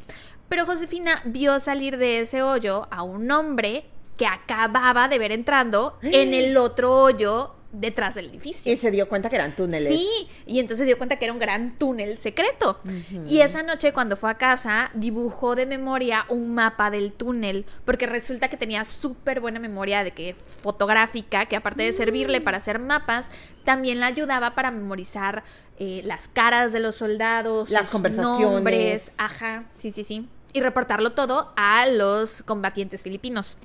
Pero Josefina vio salir de ese hoyo a un hombre que acababa de ver entrando en el otro hoyo detrás del edificio. Y se dio cuenta que eran túneles. Sí, y entonces dio cuenta que era un gran túnel secreto. Y esa noche cuando fue a casa, dibujó de memoria un mapa del túnel, porque resulta que tenía súper buena memoria de que fotográfica, que aparte de servirle para hacer mapas, también la ayudaba para memorizar eh, las caras de los soldados, Las sus conversaciones. nombres, ajá, sí, sí, sí. Y reportarlo todo a los combatientes filipinos.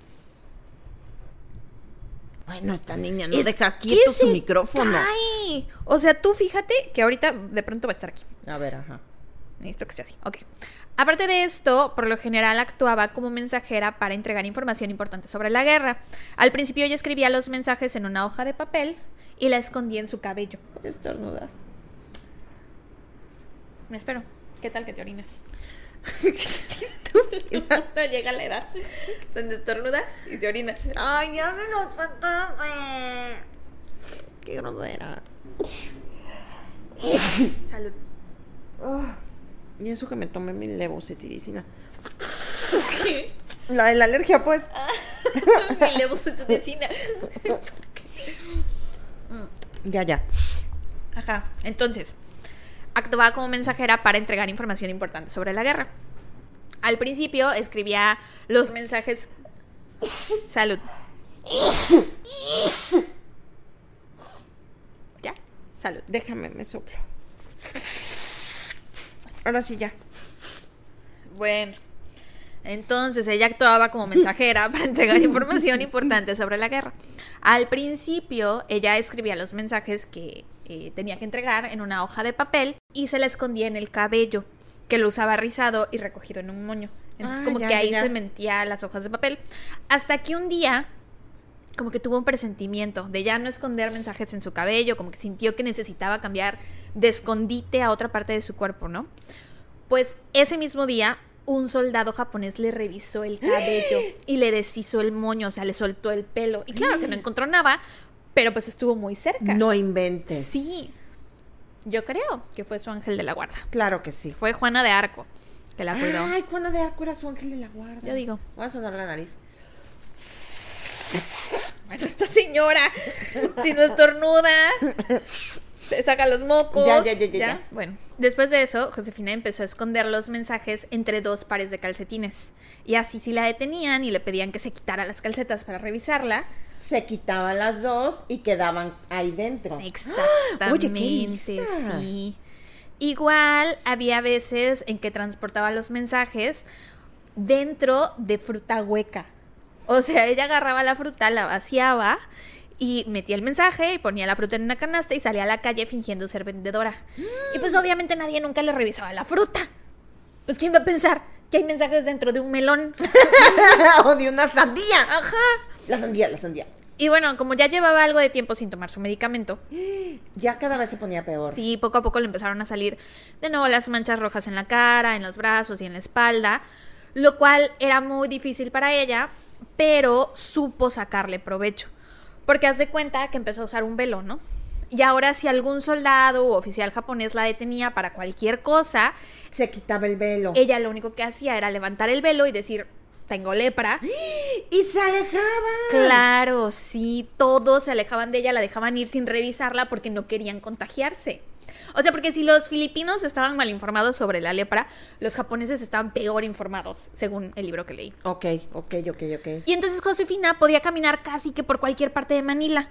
Bueno, esta niña no Es deja quieto su micrófono. cae. Sí, o sea, tú fíjate que ahorita de pronto va a estar aquí. A ver, ajá. Necesito que sea así. Ok. Aparte de esto, por lo general actuaba como mensajera para entregar información importante sobre la guerra. Al principio ella escribía los mensajes en una hoja de papel y la escondía en su cabello. Voy a estornudar. Me espero. ¿Qué tal que te orines? No llega la edad donde estornuda y se orina. Ay, ya me lo faltaste. Qué grosera. Salud. Ah, y eso que me tomé mi levocetiricina. ¿Qué? La de la alergia, pues. Mi levocetidecina. Ya, ya. Ajá. Entonces, actuaba como mensajera para entregar información importante sobre la guerra. Al principio escribía los mensajes. Salud. ¿Ya? Salud. Déjame, me soplo. Ahora sí, ya. Bueno. Entonces ella actuaba como mensajera para entregar información importante sobre la guerra. Al principio ella escribía los mensajes que eh, tenía que entregar en una hoja de papel y se la escondía en el cabello, que lo usaba rizado y recogido en un moño. Entonces Ah, como ya, que ahí ya. se mentía las hojas de papel. Hasta que un día como que tuvo un presentimiento de ya no esconder mensajes en su cabello, como que sintió que necesitaba cambiar de escondite a otra parte de su cuerpo, ¿no? Pues ese mismo día un soldado japonés le revisó el cabello y le deshizo el moño, o sea, le soltó el pelo. Y claro que no encontró nada, pero pues estuvo muy cerca. No inventes. Sí. Yo creo que fue su ángel de la guarda. Claro que sí. Fue Juana de Arco que la cuidó. Ay, Juana de Arco era su ángel de la guarda. Yo digo. Voy a sonar la nariz. Bueno, esta señora, si no estornuda, se saca los mocos. Ya, ya, ya, ya, ya. Bueno, después de eso, Josefina empezó a esconder los mensajes entre dos pares de calcetines. Y así, si la detenían y le pedían que se quitara las calcetas para revisarla, Se quitaban las dos y quedaban ahí dentro. Exactamente, Oye, qué sí. Igual había veces en que transportaba los mensajes dentro de fruta hueca. O sea, ella agarraba la fruta, la vaciaba y metía el mensaje y ponía la fruta en una canasta y salía a la calle fingiendo ser vendedora. Y pues obviamente nadie nunca le revisaba la fruta. Pues ¿quién va a pensar que hay mensajes dentro de un melón? o de una sandía. Ajá. La sandía, la sandía. Y bueno, como ya llevaba algo de tiempo sin tomar su medicamento, Ya cada vez se ponía peor. Sí, poco a poco le empezaron a salir de nuevo las manchas rojas en la cara, en los brazos y en la espalda, lo cual era muy difícil para ella, pero supo sacarle provecho. Porque haz de cuenta que empezó a usar un velo, ¿no? Y ahora si algún soldado u oficial japonés la detenía para cualquier cosa, Se quitaba el velo. ella lo único que hacía era levantar el velo y decir, tengo lepra. Y se alejaba. Claro, sí, todos se alejaban de ella, la dejaban ir sin revisarla porque no querían contagiarse. O sea, porque si los filipinos estaban mal informados sobre la lepra, los japoneses estaban peor informados, según el libro que leí. Ok, ok, ok, ok. Y entonces Josefina podía caminar casi que por cualquier parte de Manila,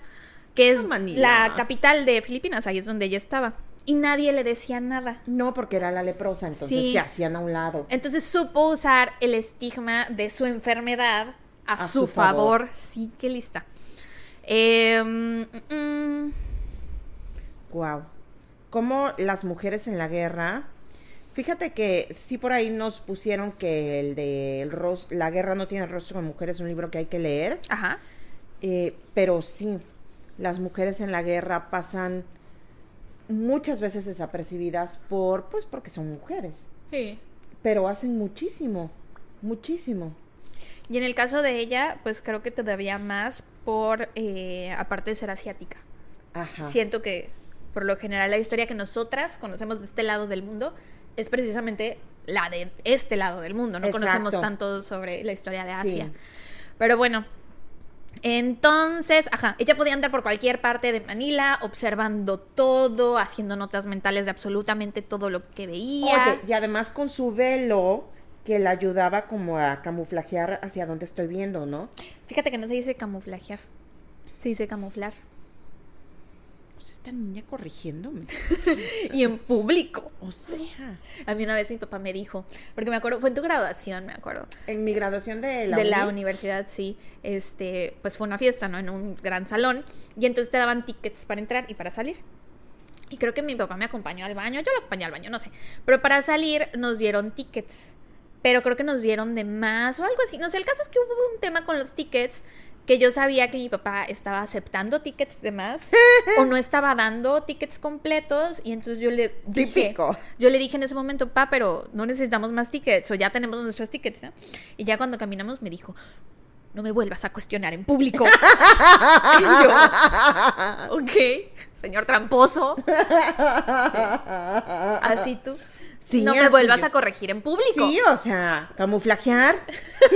que es Ah, Manila. la capital de Filipinas, ahí es donde ella estaba. Y nadie le decía nada. No, porque era la leprosa, entonces Sí. se hacían a un lado. Entonces supo usar el estigma de su enfermedad a, A su, su favor. favor. Sí, qué lista. Eh, mm, mm, Wow. Como las mujeres en la guerra. Fíjate que sí por ahí nos pusieron que el de el ros- La guerra no tiene rostro de mujer es un libro que hay que leer. ajá. Eh, pero sí, las mujeres en la guerra pasan muchas veces desapercibidas por, pues porque son mujeres. Sí. Pero hacen muchísimo, muchísimo. Y en el caso de ella, pues creo que todavía más por, eh, aparte de ser asiática. Ajá. Siento que por lo general la historia que nosotras conocemos de este lado del mundo es precisamente la de este lado del mundo. No Exacto. conocemos tanto sobre la historia de Asia. Sí. Pero bueno. Entonces, ajá, ella podía andar por cualquier parte de Manila, observando todo, haciendo notas mentales de absolutamente todo lo que veía. Oye, y además con su velo que la ayudaba como a camuflajear hacia dónde estoy viendo, ¿no? Fíjate que no se dice camuflajear, se dice camuflar. Pues esta niña corrigiéndome. Y en público. O sea, A mí una vez mi papá me dijo, porque me acuerdo, fue en tu graduación, me acuerdo. en mi graduación de la, de la uni, universidad, sí. Este, pues fue una fiesta, ¿no? En un gran salón. Y entonces te daban tickets para entrar y para salir. Y creo que mi papá me acompañó al baño, yo lo acompañé al baño, no sé. Pero para salir nos dieron tickets. Pero creo que nos dieron de más o algo así. No sé, el caso es que hubo un tema con los tickets que yo sabía que mi papá estaba aceptando tickets de más o no estaba dando tickets completos y entonces yo le dije, Típico. yo le dije en ese momento, pa, pero no necesitamos más tickets o ya tenemos nuestros tickets, ¿no? Y ya cuando caminamos me dijo, no me vuelvas a cuestionar en público. y yo, ok, señor tramposo. Así tú. Sí, no me vuelvas a corregir en público. Sí, o sea, camuflajear.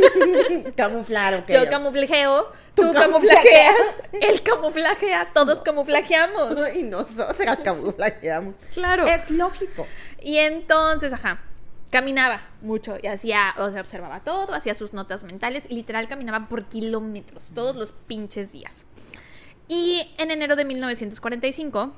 Camuflar, ok. Yo camuflajeo, Tú tú, camuflajeas. camuflajeas, él camuflajea, todos camuflajeamos. Y nosotras camuflajeamos. Claro. Es lógico. Y entonces, ajá, caminaba mucho y hacía, o sea, observaba todo, hacía sus notas mentales y literal caminaba por kilómetros todos los pinches días. Y en enero de 1945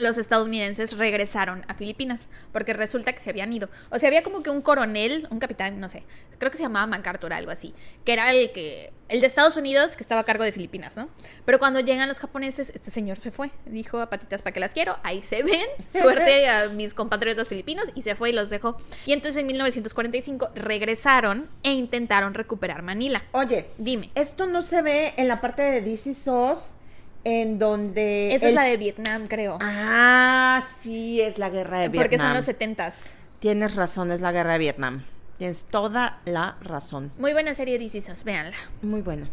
los estadounidenses regresaron a Filipinas porque resulta que se habían ido. O sea, había como que un coronel, un capitán, no sé, creo que se llamaba MacArthur, algo así, que era el que el de Estados Unidos que estaba a cargo de Filipinas, ¿no? Pero cuando llegan los japoneses, este señor se fue, dijo a patitas para que las quiero, ahí se ven, suerte a mis compatriotas filipinos y se fue y los dejó. Y entonces en 1945 regresaron e intentaron recuperar Manila. Oye, Dime, esto no se ve en la parte de DC SOS, en donde. esa es la de Vietnam, creo. Ah, sí, es la guerra de Vietnam. porque son los 70s. Tienes razón, es la guerra de Vietnam. Tienes toda la razón. Muy buena serie de SOS, véanla. Muy buena.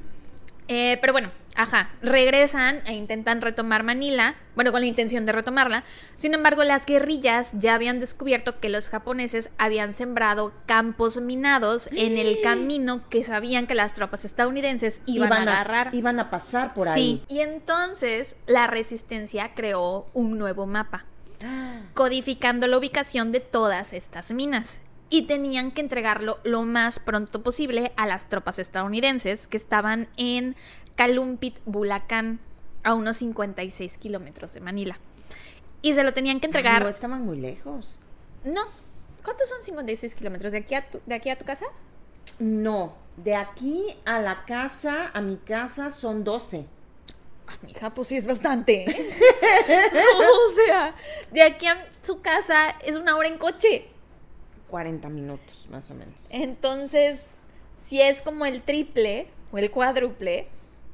Eh, pero bueno, ajá, regresan e intentan retomar Manila, bueno, con la intención de retomarla. Sin embargo, las guerrillas ya habían descubierto que los japoneses habían sembrado campos minados en el camino que sabían que las tropas estadounidenses iban, a agarrar. Iban a pasar por sí, ahí. y entonces la resistencia creó un nuevo mapa, codificando la ubicación de todas estas minas. Y tenían que entregarlo lo más pronto posible a las tropas estadounidenses que estaban en Calumpit, Bulacan, a unos 56 kilómetros de Manila. Y se lo tenían que entregar. No estaban muy lejos. No. ¿Cuántos son 56 kilómetros? ¿De aquí a tu, de aquí a tu casa? No, de aquí a la casa, a mi casa, son 12. Ah, mija, pues sí es bastante. ¿eh? o sea, de aquí a su casa es una hora en coche. 40 minutos, más o menos. Entonces, si es como el triple o el cuádruple,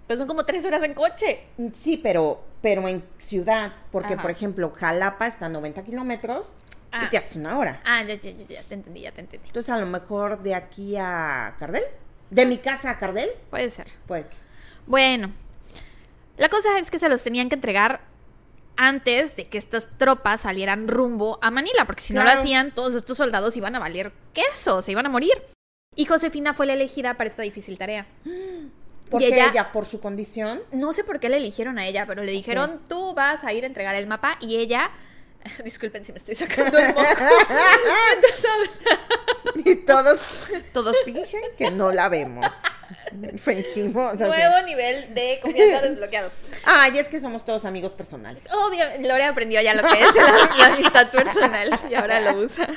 pues son como tres horas en coche. Sí, pero, pero en ciudad, porque Ajá. por ejemplo, Jalapa está a 90 kilómetros Ah. y te hace una hora. Ah, ya, ya, ya, ya, te entendí, ya te entendí. Entonces, a lo mejor de aquí a Cardel, de mi casa a Cardel, Puede ser. pues Bueno, la cosa es que se los tenían que entregar antes de que estas tropas salieran rumbo a Manila, porque si no lo hacían, todos estos soldados iban a valer queso, se iban a morir. Y Josefina fue la elegida para esta difícil tarea. porque ella- ella, por su condición, No sé por qué le eligieron a ella, pero le dijeron, tú vas a ir a entregar el mapa y ella... Disculpen si me estoy sacando el moco. Y todos, todos fingen que no la vemos. Fingimos. así. Nuevo nivel de confianza desbloqueado. Ay, es que somos todos amigos personales. Obviamente, Lore aprendió ya lo que es la, la amistad personal y ahora lo usa.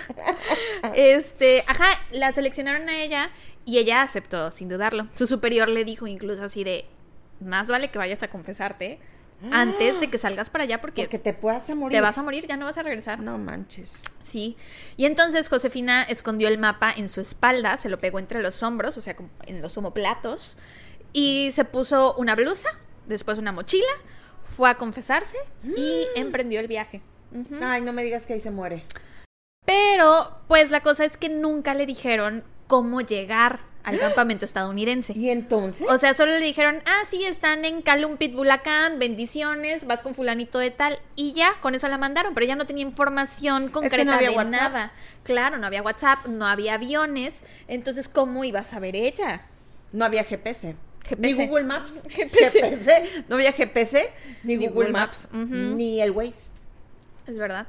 Este, ajá, la seleccionaron a ella y ella aceptó sin dudarlo. Su superior le dijo incluso así de, más vale que vayas a confesarte antes de que salgas para allá porque, Porque te puedas morir. te vas a morir, ya no vas a regresar. No manches. Sí. Y entonces Josefina escondió el mapa en su espalda, se lo pegó entre los hombros, o sea, como en los omoplatos, y se puso una blusa, después una mochila, fue a confesarse y emprendió el viaje. Ay, no me digas que ahí se muere. Pero, pues la cosa es que nunca le dijeron cómo llegar al campamento estadounidense. ¿Y entonces? O sea, solo le dijeron, ah, sí, están en Calumpit, Bulacán, bendiciones, vas con fulanito de tal, y ya, con eso la mandaron, pero ella no tenía información concreta no había de WhatsApp. nada. Claro, no había WhatsApp, no había aviones, entonces, ¿cómo iba a saber ella? no había GPS. GPS. Ni Google Maps. GPS. No había GPS, ni, Ni Google Google Maps, ni el Waze. Es verdad.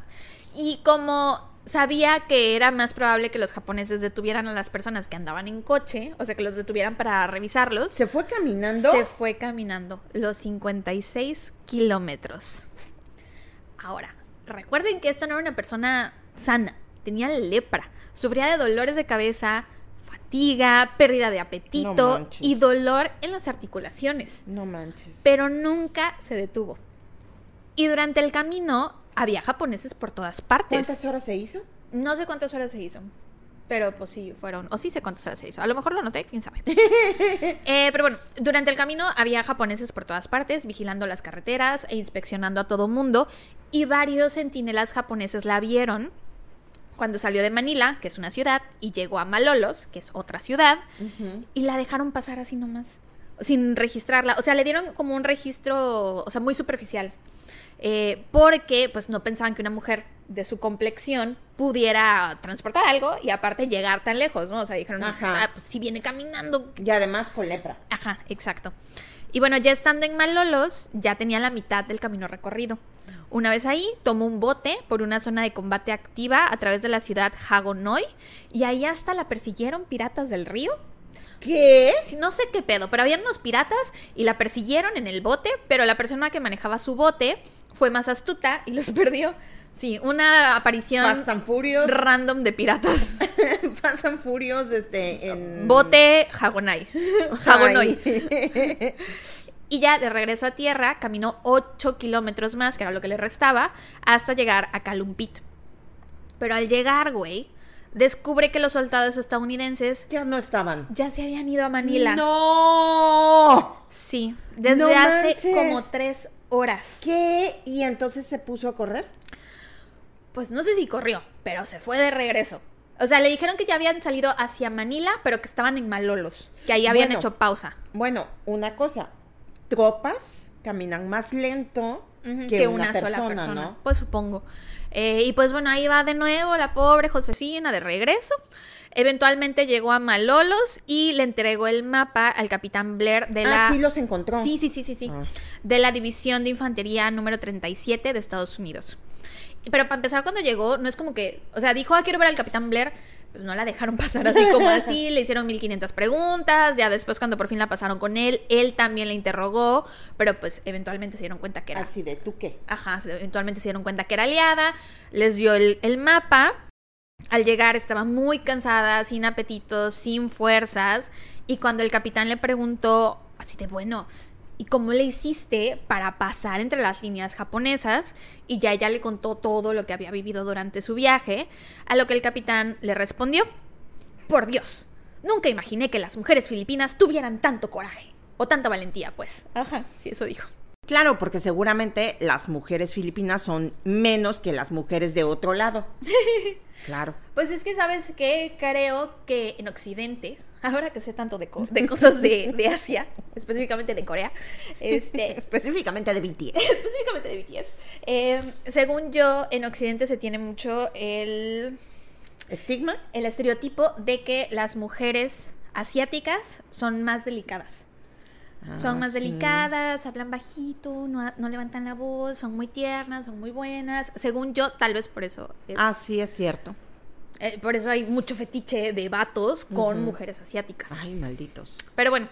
Y como sabía que era más probable que los japoneses detuvieran a las personas que andaban en coche, o sea, que los detuvieran para revisarlos, Se fue caminando. Se fue caminando los 56 kilómetros. Ahora, recuerden que esta no era una persona sana, tenía lepra, sufría de dolores de cabeza, fatiga, pérdida de apetito y dolor en las articulaciones, No manches. pero nunca se detuvo. Y durante el camino había japoneses por todas partes. ¿Cuántas horas se hizo? No sé cuántas horas se hizo. Pero pues sí, fueron. O sí sé cuántas horas se hizo. A lo mejor lo noté, quién sabe. Eh, pero bueno, durante el camino había japoneses por todas partes, vigilando las carreteras e inspeccionando a todo mundo. Y varios centinelas japoneses la vieron cuando salió de Manila, que es una ciudad, y llegó a Malolos, que es otra ciudad, y la dejaron pasar así nomás, sin registrarla. O sea, le dieron como un registro, o sea, muy superficial. Eh, porque pues no pensaban que una mujer de su complexión pudiera transportar algo y aparte llegar tan lejos, ¿no? O sea, dijeron, Ajá. ah, pues si viene caminando. Y además con lepra. Ajá, exacto. Y bueno, ya estando en Malolos, ya tenía la mitad del camino recorrido. Una vez ahí, tomó un bote por una zona de combate activa a través de la ciudad Hagonoy y ahí hasta la persiguieron piratas del río. ¿Qué? No sé qué pedo, pero habían unos piratas y la persiguieron en el bote, pero la persona que manejaba su bote fue más astuta y los perdió. Sí, una aparición Fast and Furious. random de piratas. Fast and Furious, este, en... Bote Hagonai. Hagonoy. Ay. Y ya de regreso a tierra, caminó 8 kilómetros más, que era lo que le restaba, hasta llegar a Calumpit. Pero al llegar, güey, descubre que los soldados estadounidenses ya no estaban. ya se habían ido a Manila. ¡No! Sí, desde No hace como tres horas. ¿Qué? ¿Y entonces se puso a correr? Pues no sé si corrió, pero se fue de regreso. O sea, le dijeron que ya habían salido hacia Manila, pero que estaban en Malolos, que ahí habían Bueno. hecho pausa. Bueno, una cosa. Tropas caminan más lento que, una, persona, ¿no? Pues supongo. Eh, y pues bueno, ahí va de nuevo la pobre Josefina de regreso. Eventualmente llegó a Malolos y le entregó el mapa al capitán Blair de la... Ah, sí los encontró. Sí, sí, sí, sí, sí. Ah. De la División de Infantería número 37 de Estados Unidos. Pero para empezar, cuando llegó, no es como que, o sea, dijo, ah, quiero ver al Capitán Blair, pues no la dejaron pasar así como así, le hicieron 1500 preguntas, ya después cuando por fin la pasaron con él, él también le interrogó, pero pues eventualmente se dieron cuenta que era... Así de, ¿tú qué? Ajá, eventualmente se dieron cuenta que era aliada, les dio el, el mapa, al llegar estaba muy cansada, sin apetito, sin fuerzas, y cuando el capitán le preguntó, así de bueno, ¿y cómo le hiciste para pasar entre las líneas japonesas? Y ya ella le contó todo lo que había vivido durante su viaje, a lo que el capitán le respondió, por Dios, nunca imaginé que las mujeres filipinas tuvieran tanto coraje, o tanta valentía, pues. Ajá, sí, eso dijo. Claro, porque seguramente las mujeres filipinas son menos que las mujeres de otro lado. Claro. Pues es que, ¿sabes qué? Creo que en Occidente, ahora que sé tanto de, co- de cosas de, de Asia, específicamente de Corea, este, Específicamente de BTS. específicamente de BTS, eh, según yo, en Occidente se tiene mucho el, ¿Estigma? el estereotipo de que las mujeres asiáticas son más delicadas. Son Ah, más sí. delicadas, hablan bajito, no, no levantan la voz, son muy tiernas, son muy buenas. Según yo, tal vez por eso es Ah, sí, es cierto. Eh, por eso hay mucho fetiche de vatos con Ujú. mujeres asiáticas. Ay, malditos. Pero bueno,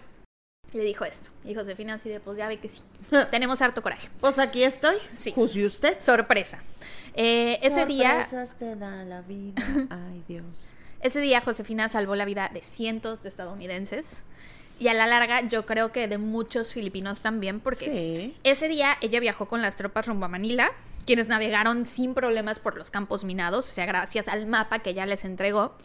le dijo esto. Y Josefina así de, pues ya ve que sí. Tenemos harto coraje. Pues aquí estoy. Sí. Juzgue usted. Sorpresa. Eh, ese día, te da la vida. Ay, Dios. ese día Josefina salvó la vida de cientos de estadounidenses. Y a la larga yo creo que de muchos filipinos también, porque Sí. ese día ella viajó con las tropas rumbo a Manila, quienes navegaron sin problemas por los campos minados, o sea, gracias al mapa que ella les entregó.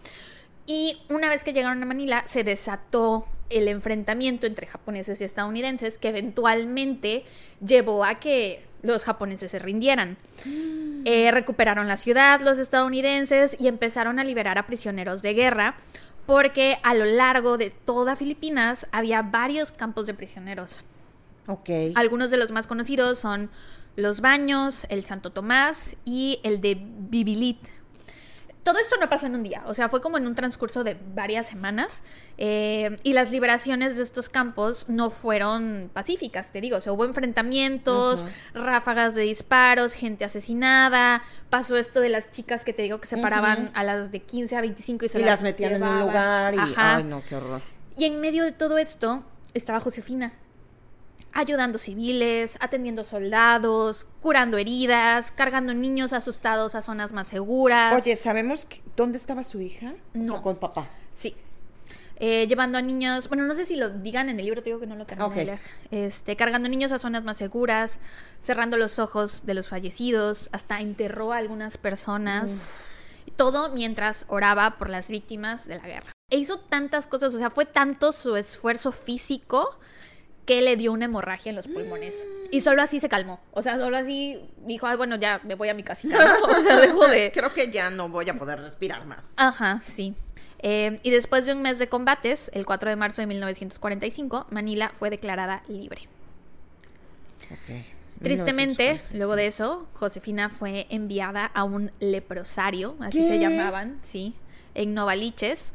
Y una vez que llegaron a Manila, se desató el enfrentamiento entre japoneses y estadounidenses, que eventualmente llevó a que los japoneses se rindieran. Eh, recuperaron la ciudad los estadounidenses y empezaron a liberar a prisioneros de guerra, porque a lo largo de toda Filipinas había varios campos de prisioneros. Ok. Algunos de los más conocidos son Los Baños, el Santo Tomás y el de Bibilit. Todo esto no pasó en un día, o sea, fue como en un transcurso de varias semanas eh, y las liberaciones de estos campos no fueron pacíficas, te digo, o sea, hubo enfrentamientos, ráfagas de disparos, gente asesinada, pasó esto de las chicas que te digo que se paraban a las de 15 a 25 y se y las metían en un lugar y. Ajá. Ay, no, qué horror. Y en medio de todo esto estaba Josefina, ayudando civiles, atendiendo soldados, curando heridas, cargando niños asustados a zonas más seguras. Oye, ¿sabemos que- dónde estaba su hija? O sea, No. con papá. Sí. eh, llevando a niños, bueno, no sé si lo digan en el libro, te digo que no lo terminé Ok. de leer, este, cargando niños a zonas más seguras, cerrando los ojos de los fallecidos, hasta enterró a algunas personas, todo mientras oraba por las víctimas de la guerra. E hizo tantas cosas, o sea, fue tanto su esfuerzo físico que le dio una hemorragia en los pulmones. Y solo así se calmó. O sea, solo así dijo, "Ay, bueno, ya me voy a mi casita. ¿no? O sea, dejo de... Creo que ya no voy a poder respirar más. Ajá, sí. Eh, y después de un mes de combates, el 4 de marzo de 1945, Manila fue declarada libre. Tristemente, 1945. luego de eso, Josefina fue enviada a un leprosario, así se llamaban, sí, en Novaliches,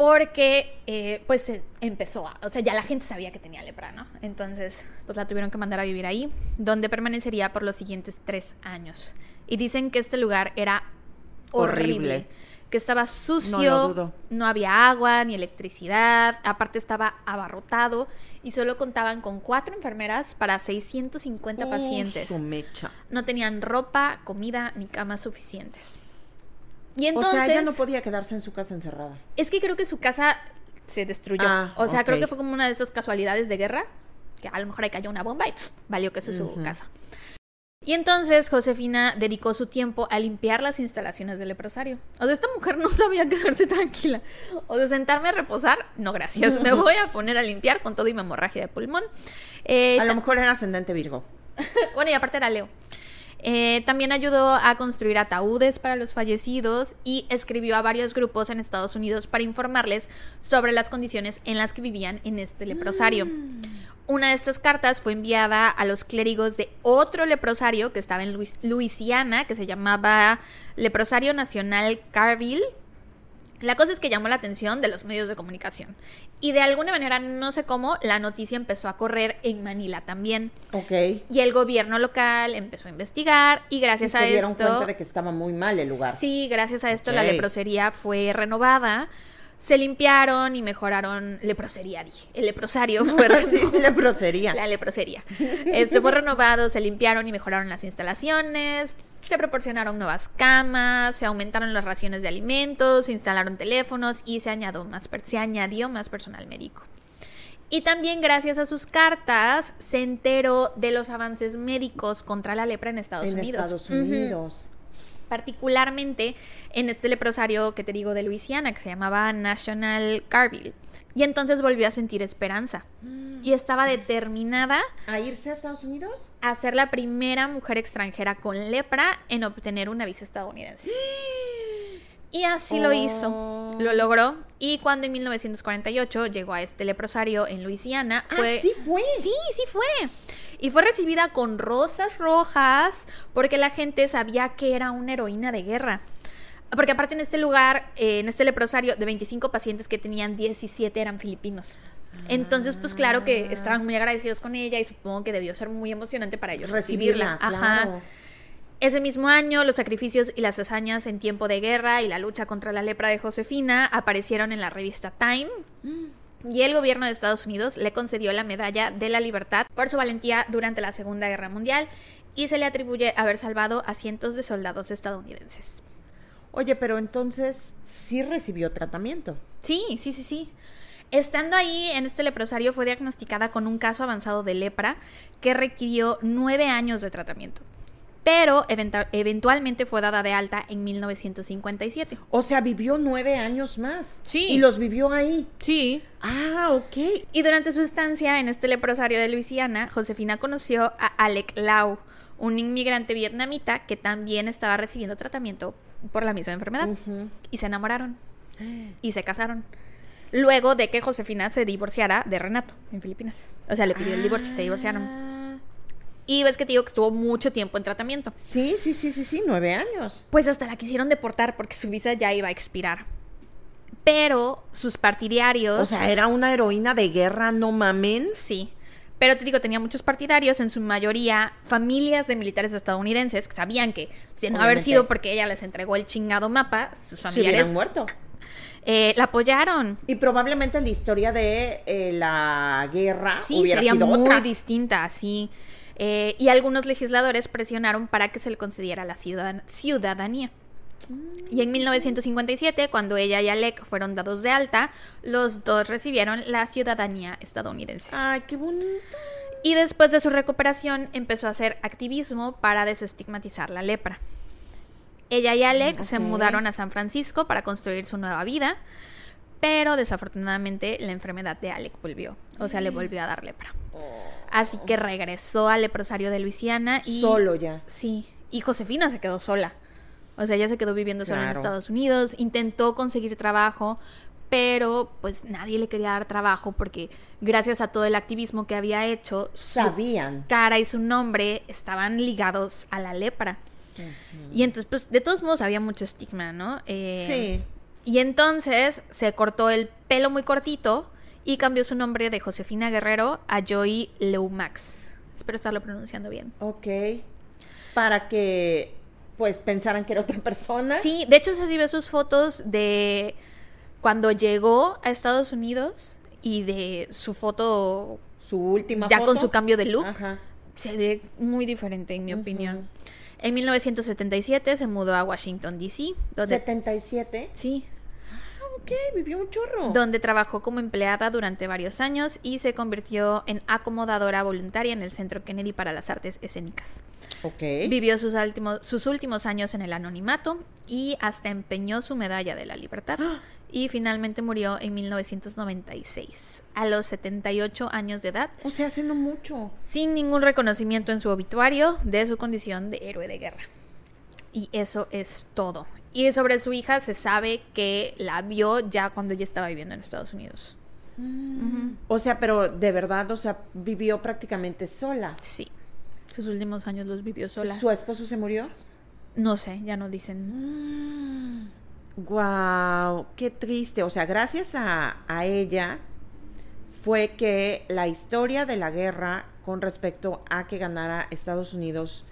porque eh, pues se empezó a, o sea, ya la gente sabía que tenía lepra, ¿no? Entonces, pues la tuvieron que mandar a vivir ahí, donde permanecería por los siguientes tres años. Y dicen que este lugar era horrible, Horrible. que estaba sucio, No había agua ni electricidad, aparte estaba abarrotado y solo contaban con cuatro enfermeras para 650 Uh, pacientes. su mecha. No tenían ropa, comida ni camas suficientes. Y O sea, ella no podía quedarse en su casa encerrada. es que creo que su casa se destruyó. Ah, o sea, creo que fue como una de estas casualidades de guerra, que a lo mejor ahí cayó una bomba y pff, valió que eso es su casa. Y entonces Josefina dedicó su tiempo a limpiar las instalaciones del leprosario. O sea, esta mujer no sabía quedarse tranquila. O sea, sentarme a reposar, no gracias. Me voy a poner a limpiar con todo y mi hemorragia de pulmón. Eh, A lo mejor era ascendente Virgo. bueno, y aparte era Leo. Eh, también ayudó a construir ataúdes para los fallecidos y escribió a varios grupos en Estados Unidos para informarles sobre las condiciones en las que vivían en este leprosario. Una de estas cartas fue enviada a los clérigos de otro leprosario que estaba en Luis- Luisiana, que se llamaba Leprosario Nacional Carville. La cosa es que llamó la atención de los medios de comunicación. Y de alguna manera, no sé cómo, la noticia empezó a correr en Manila también. Ok. Y el gobierno local empezó a investigar y Y gracias se a dieron esto... cuenta de que estaba muy mal el lugar. Sí, gracias a esto la leprosería fue renovada. Se limpiaron y mejoraron leprosería, dije. El leprosario fue sí, leprosería. La leprosería. Este fue renovado, se limpiaron y mejoraron las instalaciones, se proporcionaron nuevas camas, se aumentaron las raciones de alimentos, se instalaron teléfonos y se añadió más, per- se añadió más personal médico. Y también gracias a sus cartas se enteró de los avances médicos contra la lepra en Estados en Unidos. Estados Unidos. particularmente en este leprosario que te digo de Luisiana, que se llamaba National Carville. Y entonces volvió a sentir esperanza. Y estaba determinada ¿A irse a Estados Unidos? a ser la primera mujer extranjera con lepra en obtener una visa estadounidense. Y así lo hizo. Oh. Lo logró. Y cuando en 1948 llegó a este leprosario en Luisiana, fue... Ah, sí fue. Sí, sí fue. Y fue recibida con rosas rojas porque la gente sabía que era una heroína de guerra. Porque aparte en este lugar, eh, en este leprosario, de 25 pacientes que tenían, 17 eran filipinos. Entonces, pues claro que Ah. estaban muy agradecidos con ella y supongo que debió ser muy emocionante para ellos Recibirla, recibirla. Ajá. claro. Ese mismo año, los sacrificios y las hazañas en tiempo de guerra y la lucha contra la lepra de Josefina aparecieron en la revista Time. Y el gobierno de Estados Unidos le concedió la medalla de la libertad por su valentía durante la Segunda Guerra Mundial y se le atribuye haber salvado a cientos de soldados estadounidenses. Oye, pero entonces sí recibió tratamiento. Sí, sí, sí, sí. Estando ahí en este leprosario fue diagnosticada con un caso avanzado de lepra que requirió nueve años de tratamiento. Pero eventualmente fue dada de alta en 1957. O sea, vivió nueve años más. Sí. Y los vivió ahí. Sí. Ah, ok. Y durante su estancia en este leprosario de Luisiana, Josefina conoció a Alec Lau, un inmigrante vietnamita que también estaba recibiendo tratamiento por la misma enfermedad. Y se enamoraron. Y se casaron. Luego de que Josefina se divorciara de Renato en Filipinas. O sea, le pidió el divorcio y se divorciaron. Ah. Y ves que te digo que estuvo mucho tiempo en tratamiento. Sí, sí, sí, sí, sí, nueve años. Pues hasta la quisieron deportar porque su visa ya iba a expirar. Pero sus partidarios. O sea, era una heroína de guerra, no mamen. Sí. Pero te digo, tenía muchos partidarios, en su mayoría familias de militares estadounidenses que sabían que, de no haber Obviamente. sido porque ella les entregó el chingado mapa, sus Se familiares hubieran muerto. eh, la apoyaron. Y probablemente la historia de eh, la guerra Sí, hubiera sería sido muy otra. distinta, sí. Eh, y algunos legisladores presionaron para que se le concediera la ciudadan- ciudadanía. Y en 1957, cuando ella y Alec fueron dados de alta, los dos recibieron la ciudadanía estadounidense. Ay, qué bonito. Y después de su recuperación empezó a hacer activismo para desestigmatizar la lepra. Ella y Alec se mudaron a San Francisco para construir su nueva vida, pero desafortunadamente la enfermedad de Alec volvió, o sea, le volvió a dar lepra. Así que regresó al leprosario de Luisiana y Solo ya. Sí, y Josefina se quedó sola. O sea, ella se quedó viviendo sola en. Estados Unidos, intentó conseguir trabajo, pero pues nadie le quería dar trabajo porque gracias a todo el activismo que había hecho, su Sabían. cara y su nombre estaban ligados a la lepra. Y entonces, pues, de todos modos había mucho estigma, ¿no? Eh, Sí. Y entonces se cortó el pelo muy cortito y cambió su nombre de Josefina Guerrero a Joy Leumax. Espero estarlo pronunciando bien. Ok. Para que, pues, pensaran que era otra persona. Sí, de hecho, se ve sus fotos de cuando llegó a Estados Unidos y de su foto Su última ya foto. con su cambio de look. Ajá. Se ve muy diferente, en mi opinión. En 1977 se mudó a Washington, D.C., donde, 77. sí, Ok, vivió un chorro. donde trabajó como empleada durante varios años y se convirtió en acomodadora voluntaria en el Centro Kennedy para las Artes Escénicas. Ok. Vivió sus últimos, sus últimos años en el anonimato y hasta empeñó su medalla de la libertad. Y finalmente murió en 1996, a los 78 años de edad, O sea, hace no mucho. sin ningún reconocimiento en su obituario de su condición de héroe de guerra. Y eso es todo. Y sobre su hija se sabe que la vio ya cuando ella estaba viviendo en Estados Unidos. O sea, pero de verdad, o sea, vivió prácticamente sola. Sí. Sus últimos años los vivió sola. ¿Su esposo se murió? No sé, ya no dicen. Wow, qué triste. O sea, gracias a, a ella fue que la historia de la guerra con respecto a que ganara Estados Unidos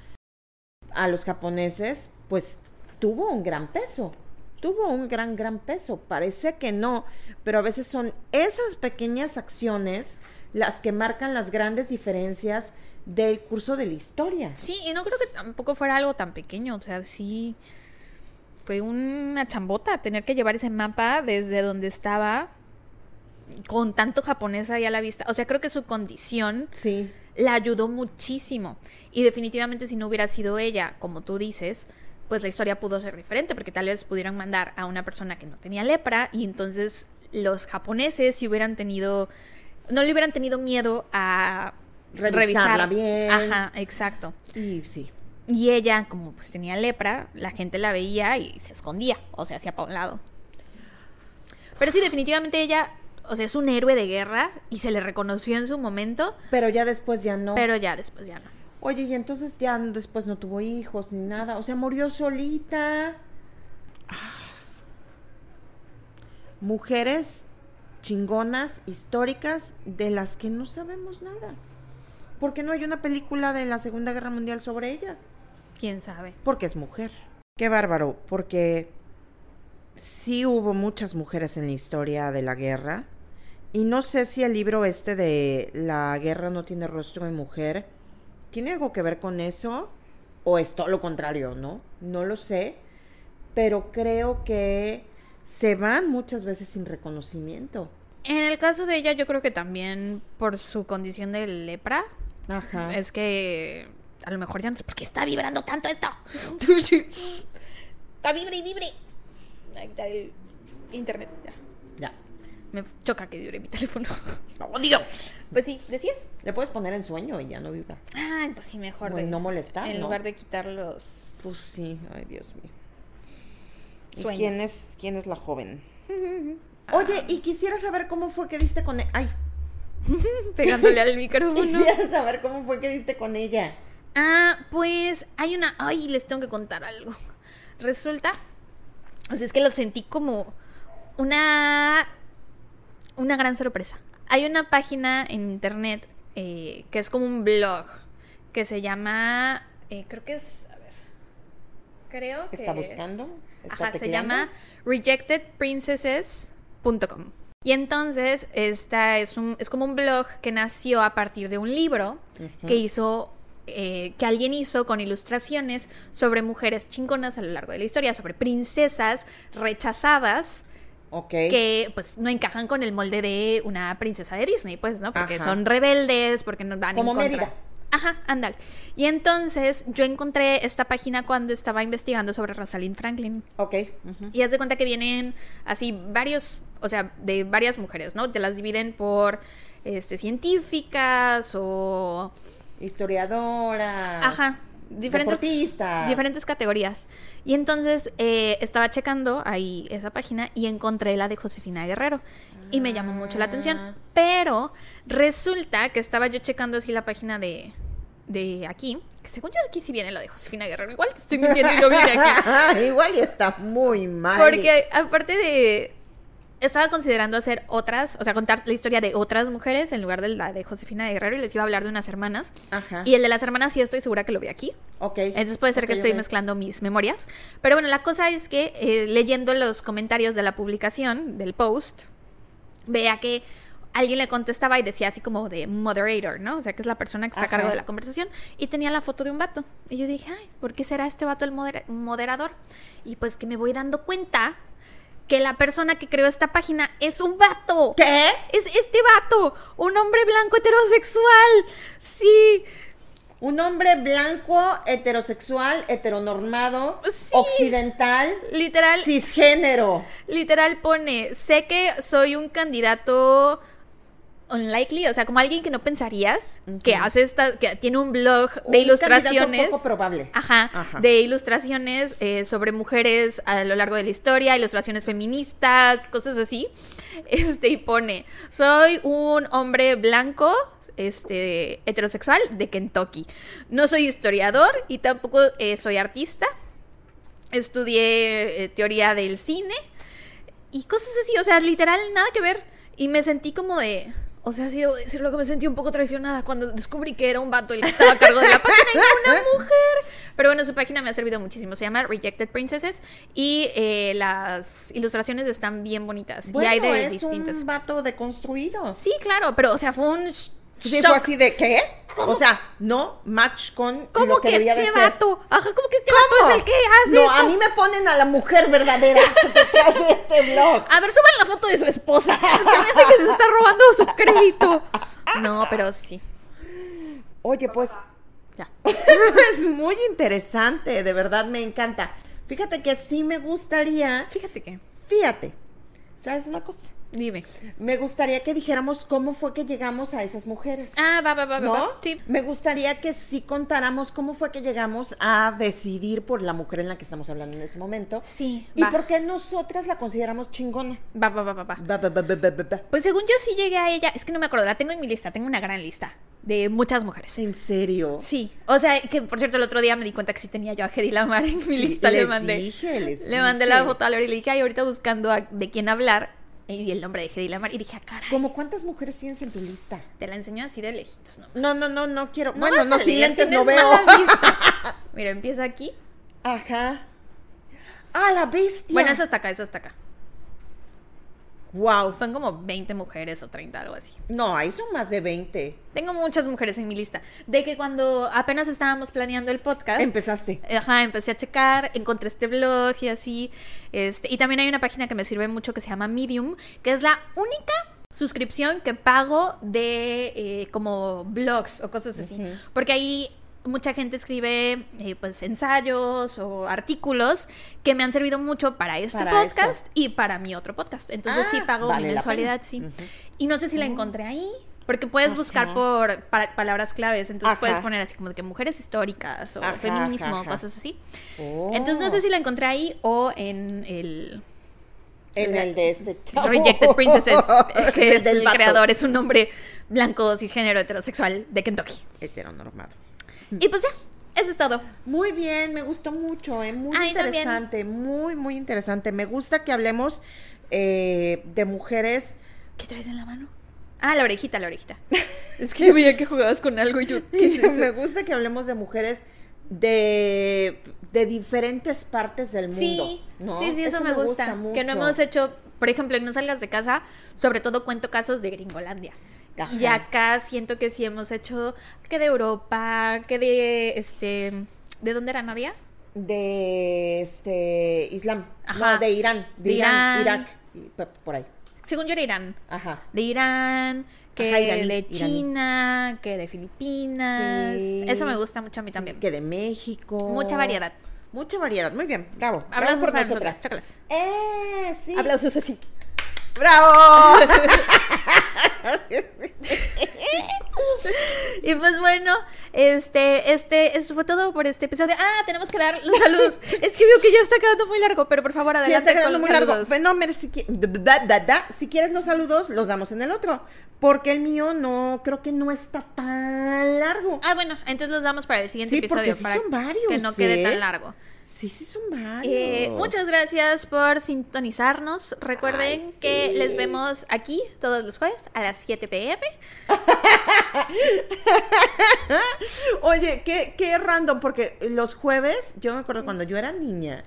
a los japoneses, pues tuvo un gran peso. Tuvo un gran, gran peso. Parece que no, pero a veces son esas pequeñas acciones las que marcan las grandes diferencias del curso de la historia. Sí, y no creo que tampoco fuera algo tan pequeño, o sea, sí fue una chambota tener que llevar ese mapa desde donde estaba con tanto japonés ahí a la vista. O sea, creo que su condición Sí. La ayudó muchísimo. Y definitivamente si no hubiera sido ella, como tú dices, pues la historia pudo ser diferente, porque tal vez pudieran mandar a una persona que no tenía lepra y entonces los japoneses si hubieran tenido, no le hubieran tenido miedo a Revisarla revisar. bien. Ajá, exacto. Y sí. Y ella, como pues tenía lepra, la gente la veía y se escondía, o sea, hacía para un lado. Pero sí, definitivamente ella, o sea, es un héroe de guerra y se le reconoció en su momento, Pero ya después ya no. pero ya después ya no. Oye, y entonces ya después no tuvo hijos ni nada. O sea, murió solita. Mujeres chingonas, históricas, de las que no sabemos nada. ¿Por qué no hay una película de la Segunda Guerra Mundial sobre ella? ¿Quién sabe? Porque es mujer. Qué bárbaro, porque sí hubo muchas mujeres en la historia de la guerra. Y no sé si el libro este de La guerra no tiene rostro de mujer tiene algo que ver con eso o es todo lo contrario, ¿no? No lo sé, pero creo que se van muchas veces sin reconocimiento. En el caso de ella, yo creo que también por su condición de lepra, Ajá. es que a lo mejor ya no sé por qué está vibrando tanto esto. Está vibre y vibre. Ahí está el internet. Ya. Me choca que vibre mi teléfono. ¡Odio! Pues sí, decías. Le puedes poner en sueño y ya no vibra. Ay, pues sí, mejor. Bueno, no molestar, En ¿no? lugar de quitar los. Pues sí, ay Dios mío. ¿Y Sueño. quién es, quién es la joven? Oye, y quisiera saber cómo fue que diste con ella. Ay, pegándole al micrófono. quisiera saber cómo fue que diste con ella. Ah, pues hay una. Ay, les tengo que contar algo. Resulta. O sea, es que lo sentí como una. Una gran sorpresa. Hay una página en internet eh, que es como un blog que se llama. eh, creo que es. A ver. Creo que. ¿Está es- buscando? ¿Está Ajá, se llama rejectedprincesses.com. Y entonces, esta es, un, es como un blog que nació a partir de un libro que hizo eh, que alguien hizo con ilustraciones sobre mujeres chingonas a lo largo de la historia, sobre princesas rechazadas Ok. que pues no encajan con el molde de una princesa de Disney, pues, ¿no? Porque Ajá. son rebeldes, porque no van Como en contra. Mérida. Ajá, ándale. Y entonces yo encontré esta página cuando estaba investigando sobre Rosalind Franklin. Ok. Y haz de cuenta que vienen así varios, o sea, de varias mujeres, ¿no? Te las dividen por este científicas o Historiadora. Ajá. Diferentes, diferentes categorías. Y entonces eh, estaba checando ahí esa página y encontré la de Josefina Guerrero. Y me llamó mucho la Ah. atención. Pero resulta que estaba yo checando así la página de, de aquí. Que según yo aquí sí viene lo de Josefina Guerrero. Igual te estoy mintiendo y no viene aquí. Igual y está muy mal. Porque aparte de... Estaba considerando hacer otras, o sea, contar la historia de otras mujeres en lugar de la de Josefina Guerrero y les iba a hablar de unas hermanas. Ajá. Y el de las hermanas sí estoy segura que lo vi aquí. Ok. Entonces puede ser que estoy mezclando mis memorias. Pero bueno, la cosa es que eh, leyendo los comentarios de la publicación, del post, vea que alguien le contestaba y decía así como de moderator, ¿no? O sea, que es la persona que está a cargo de la conversación. Y tenía la foto de un vato. Y yo dije, ay, ¿por qué será este vato el modera- moderador? Y pues que me voy dando cuenta que la persona que creó esta página es un vato. ¿Qué? Es este vato, un hombre blanco heterosexual. Sí. Un hombre blanco, heterosexual, heteronormado, Sí. occidental, Literal, cisgénero. Literal pone, sé que soy un candidato unlikely, o sea, como alguien que no pensarías, que hace esta, que tiene un blog de Un ilustraciones. candidato poco probable. Ajá, Ajá. de ilustraciones eh, sobre mujeres a lo largo de la historia, ilustraciones feministas, cosas así. Este, y pone, soy un hombre blanco, este, heterosexual de Kentucky. No soy historiador y tampoco eh, soy artista. Estudié eh, teoría del cine y cosas así, o sea, literal, nada que ver. Y me sentí como de. O sea, sí debo decirlo que me sentí un poco traicionada cuando descubrí que era un vato el que estaba a cargo de la página y no una mujer. Pero bueno, su página me ha servido muchísimo. Se llama Rejected Princesses y eh, las ilustraciones están bien bonitas. Bueno, y hay de es distintas. un vato deconstruido. Sí, claro, pero o sea, fue un Sí, fue así de ¿qué? ¿Cómo? O sea, no match con ¿Cómo lo que, que, este de vato? Ajá, ¿cómo que este ¿Cómo? vato es el que hace No, estas- a mí me ponen a la mujer verdadera detrás de este blog. A ver, suban la foto de su esposa. Hace que se está robando su crédito. No, pero sí. Oye, pues Ya. es muy interesante, de verdad me encanta. Fíjate que sí me gustaría, Fíjate que. fíjate, ¿sabes una cosa? Dime. Me gustaría que dijéramos cómo fue que llegamos a esas mujeres. Ah, va, va, va, va, ¿No? va. Sí. Me gustaría que sí contáramos cómo fue que llegamos a decidir por la mujer en la que estamos hablando en ese momento. Sí, Y va. por qué nosotras la consideramos chingona. Va, va, va, va, va. Ba, ba, ba, ba, ba. Pues según yo sí llegué a ella. Es que no me acuerdo, la tengo en mi lista. Tengo una gran lista de muchas mujeres. ¿En serio? Sí. O sea, que por cierto, el otro día me di cuenta que sí tenía yo a Hedy Lamar en mi Sí, lista. Le les mandé. dije, les le mandé dije. la foto a Laura y le dije, ay, ahorita buscando a- de quién hablar. Y vi el nombre de Hedy Lamar y dije, ah, caray. ¿Cómo cuántas mujeres tienes en tu lista? Te la enseño así de lejitos, ¿no? No, no, no, no quiero. No bueno, no, sin lentes no veo. Mira, empieza aquí. Ajá. Ah, la bestia. Bueno, es hasta acá, es hasta acá. Wow. Son como 20 mujeres o 30, algo así. No, ahí son más de 20. Tengo muchas mujeres en mi lista. De que cuando apenas estábamos planeando el podcast. Empezaste. Ajá, empecé a checar, encontré este blog y así. Este, y también hay una página que me sirve mucho que se llama Medium, que es la única suscripción que pago de eh, como blogs o cosas así. Porque ahí mucha gente escribe eh, pues ensayos o artículos que me han servido mucho para este Para podcast esto. y para mi otro podcast. Entonces Ah, sí pago vale mi mensualidad, sí. Y no sé si la encontré ahí. Porque puedes buscar Ajá. por pa- palabras claves, entonces Ajá. puedes poner así como de que mujeres históricas o Ajá, feminismo cosas así. Oh. Entonces no sé si la encontré ahí o en el En el de este chavo. Rejected Princesses, eh, que es el vato. creador, es un hombre blanco, cisgénero, heterosexual de Kentucky. Heteronormado. Y pues ya, eso es todo. Muy bien, me gustó mucho, eh, muy también. interesante, muy, muy interesante. Me gusta que hablemos eh, de mujeres. ¿Qué traes en la mano? Ah, la orejita, la orejita. Es que yo veía que jugabas con algo y yo... ¿qué es eso? me gusta que hablemos de mujeres de, de diferentes partes del mundo. Sí, ¿no? sí, sí, eso, me gusta. que no hemos hecho, por ejemplo, en No Salgas de Casa, sobre todo cuento casos de Gringolandia. Ajá. Y acá siento que sí hemos hecho que de Europa, que de este. ¿De dónde era Nadia? De este Islam. Ajá. No, de Irán. De, De Irán, Irán. Irak. Por ahí. Según yo era Irán. Ajá. De Irán, que Ajá, iraní, de iraní. China, que de Filipinas. Sí. Eso me gusta mucho a mí también. Que de México. Mucha variedad. Mucha variedad. Muy bien. Bravo. Aplausos por nosotras. nosotras. ¡Eh! Sí. Aplausos así. ¡Bravo! Y pues bueno, este, este, esto fue todo por este episodio. Ah, tenemos que dar los saludos. es que veo que ya está quedando muy largo, pero por favor Sí, adelante está con quedando los muy largo. saludos. No, si, qui- da- da- da- si quieres los saludos, los damos en el otro. Porque el mío no, creo que no está tan largo. Ah, bueno, entonces los damos para el siguiente Sí, episodio sí para son varios, que no quede ¿eh? tan largo. Sí, sí son varios. Eh, muchas gracias por sintonizarnos. Recuerden Ay, que sí. les vemos aquí todos los jueves a las 7 pm. Oye, qué, qué random, porque los jueves, yo me acuerdo cuando yo era niña,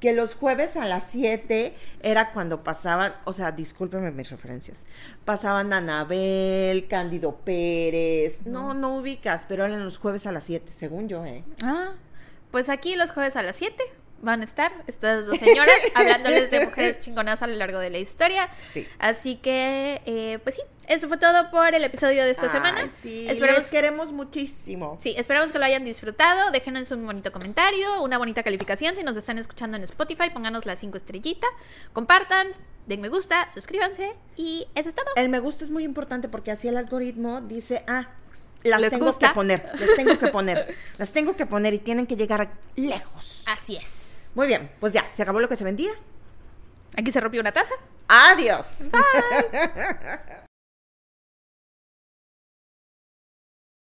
que los jueves a las 7 era cuando pasaban, o sea, discúlpeme mis referencias, pasaban Anabel, Cándido Pérez, no, no ubicas, pero eran los jueves a las 7, según yo, ¿eh? Ah, pues aquí los jueves a las 7 van a estar estas dos señoras hablándoles de mujeres chingonas a lo largo de la historia. Sí. Así que, eh, pues sí, eso fue todo por el episodio de esta Ay, semana. Sí, Esperamos les queremos muchísimo. Sí, esperamos que lo hayan disfrutado. Déjenos un bonito comentario, una bonita calificación. Si nos están escuchando en Spotify, pónganos las cinco estrellitas. Compartan, den me gusta, suscríbanse y eso es todo. El me gusta es muy importante porque así el algoritmo dice, ah, las ¿Les tengo gusta? que poner, las tengo que poner, las tengo que poner y tienen que llegar lejos. Así es. Muy bien, pues ya, se acabó lo que se vendía. Aquí se rompió una taza. Adiós.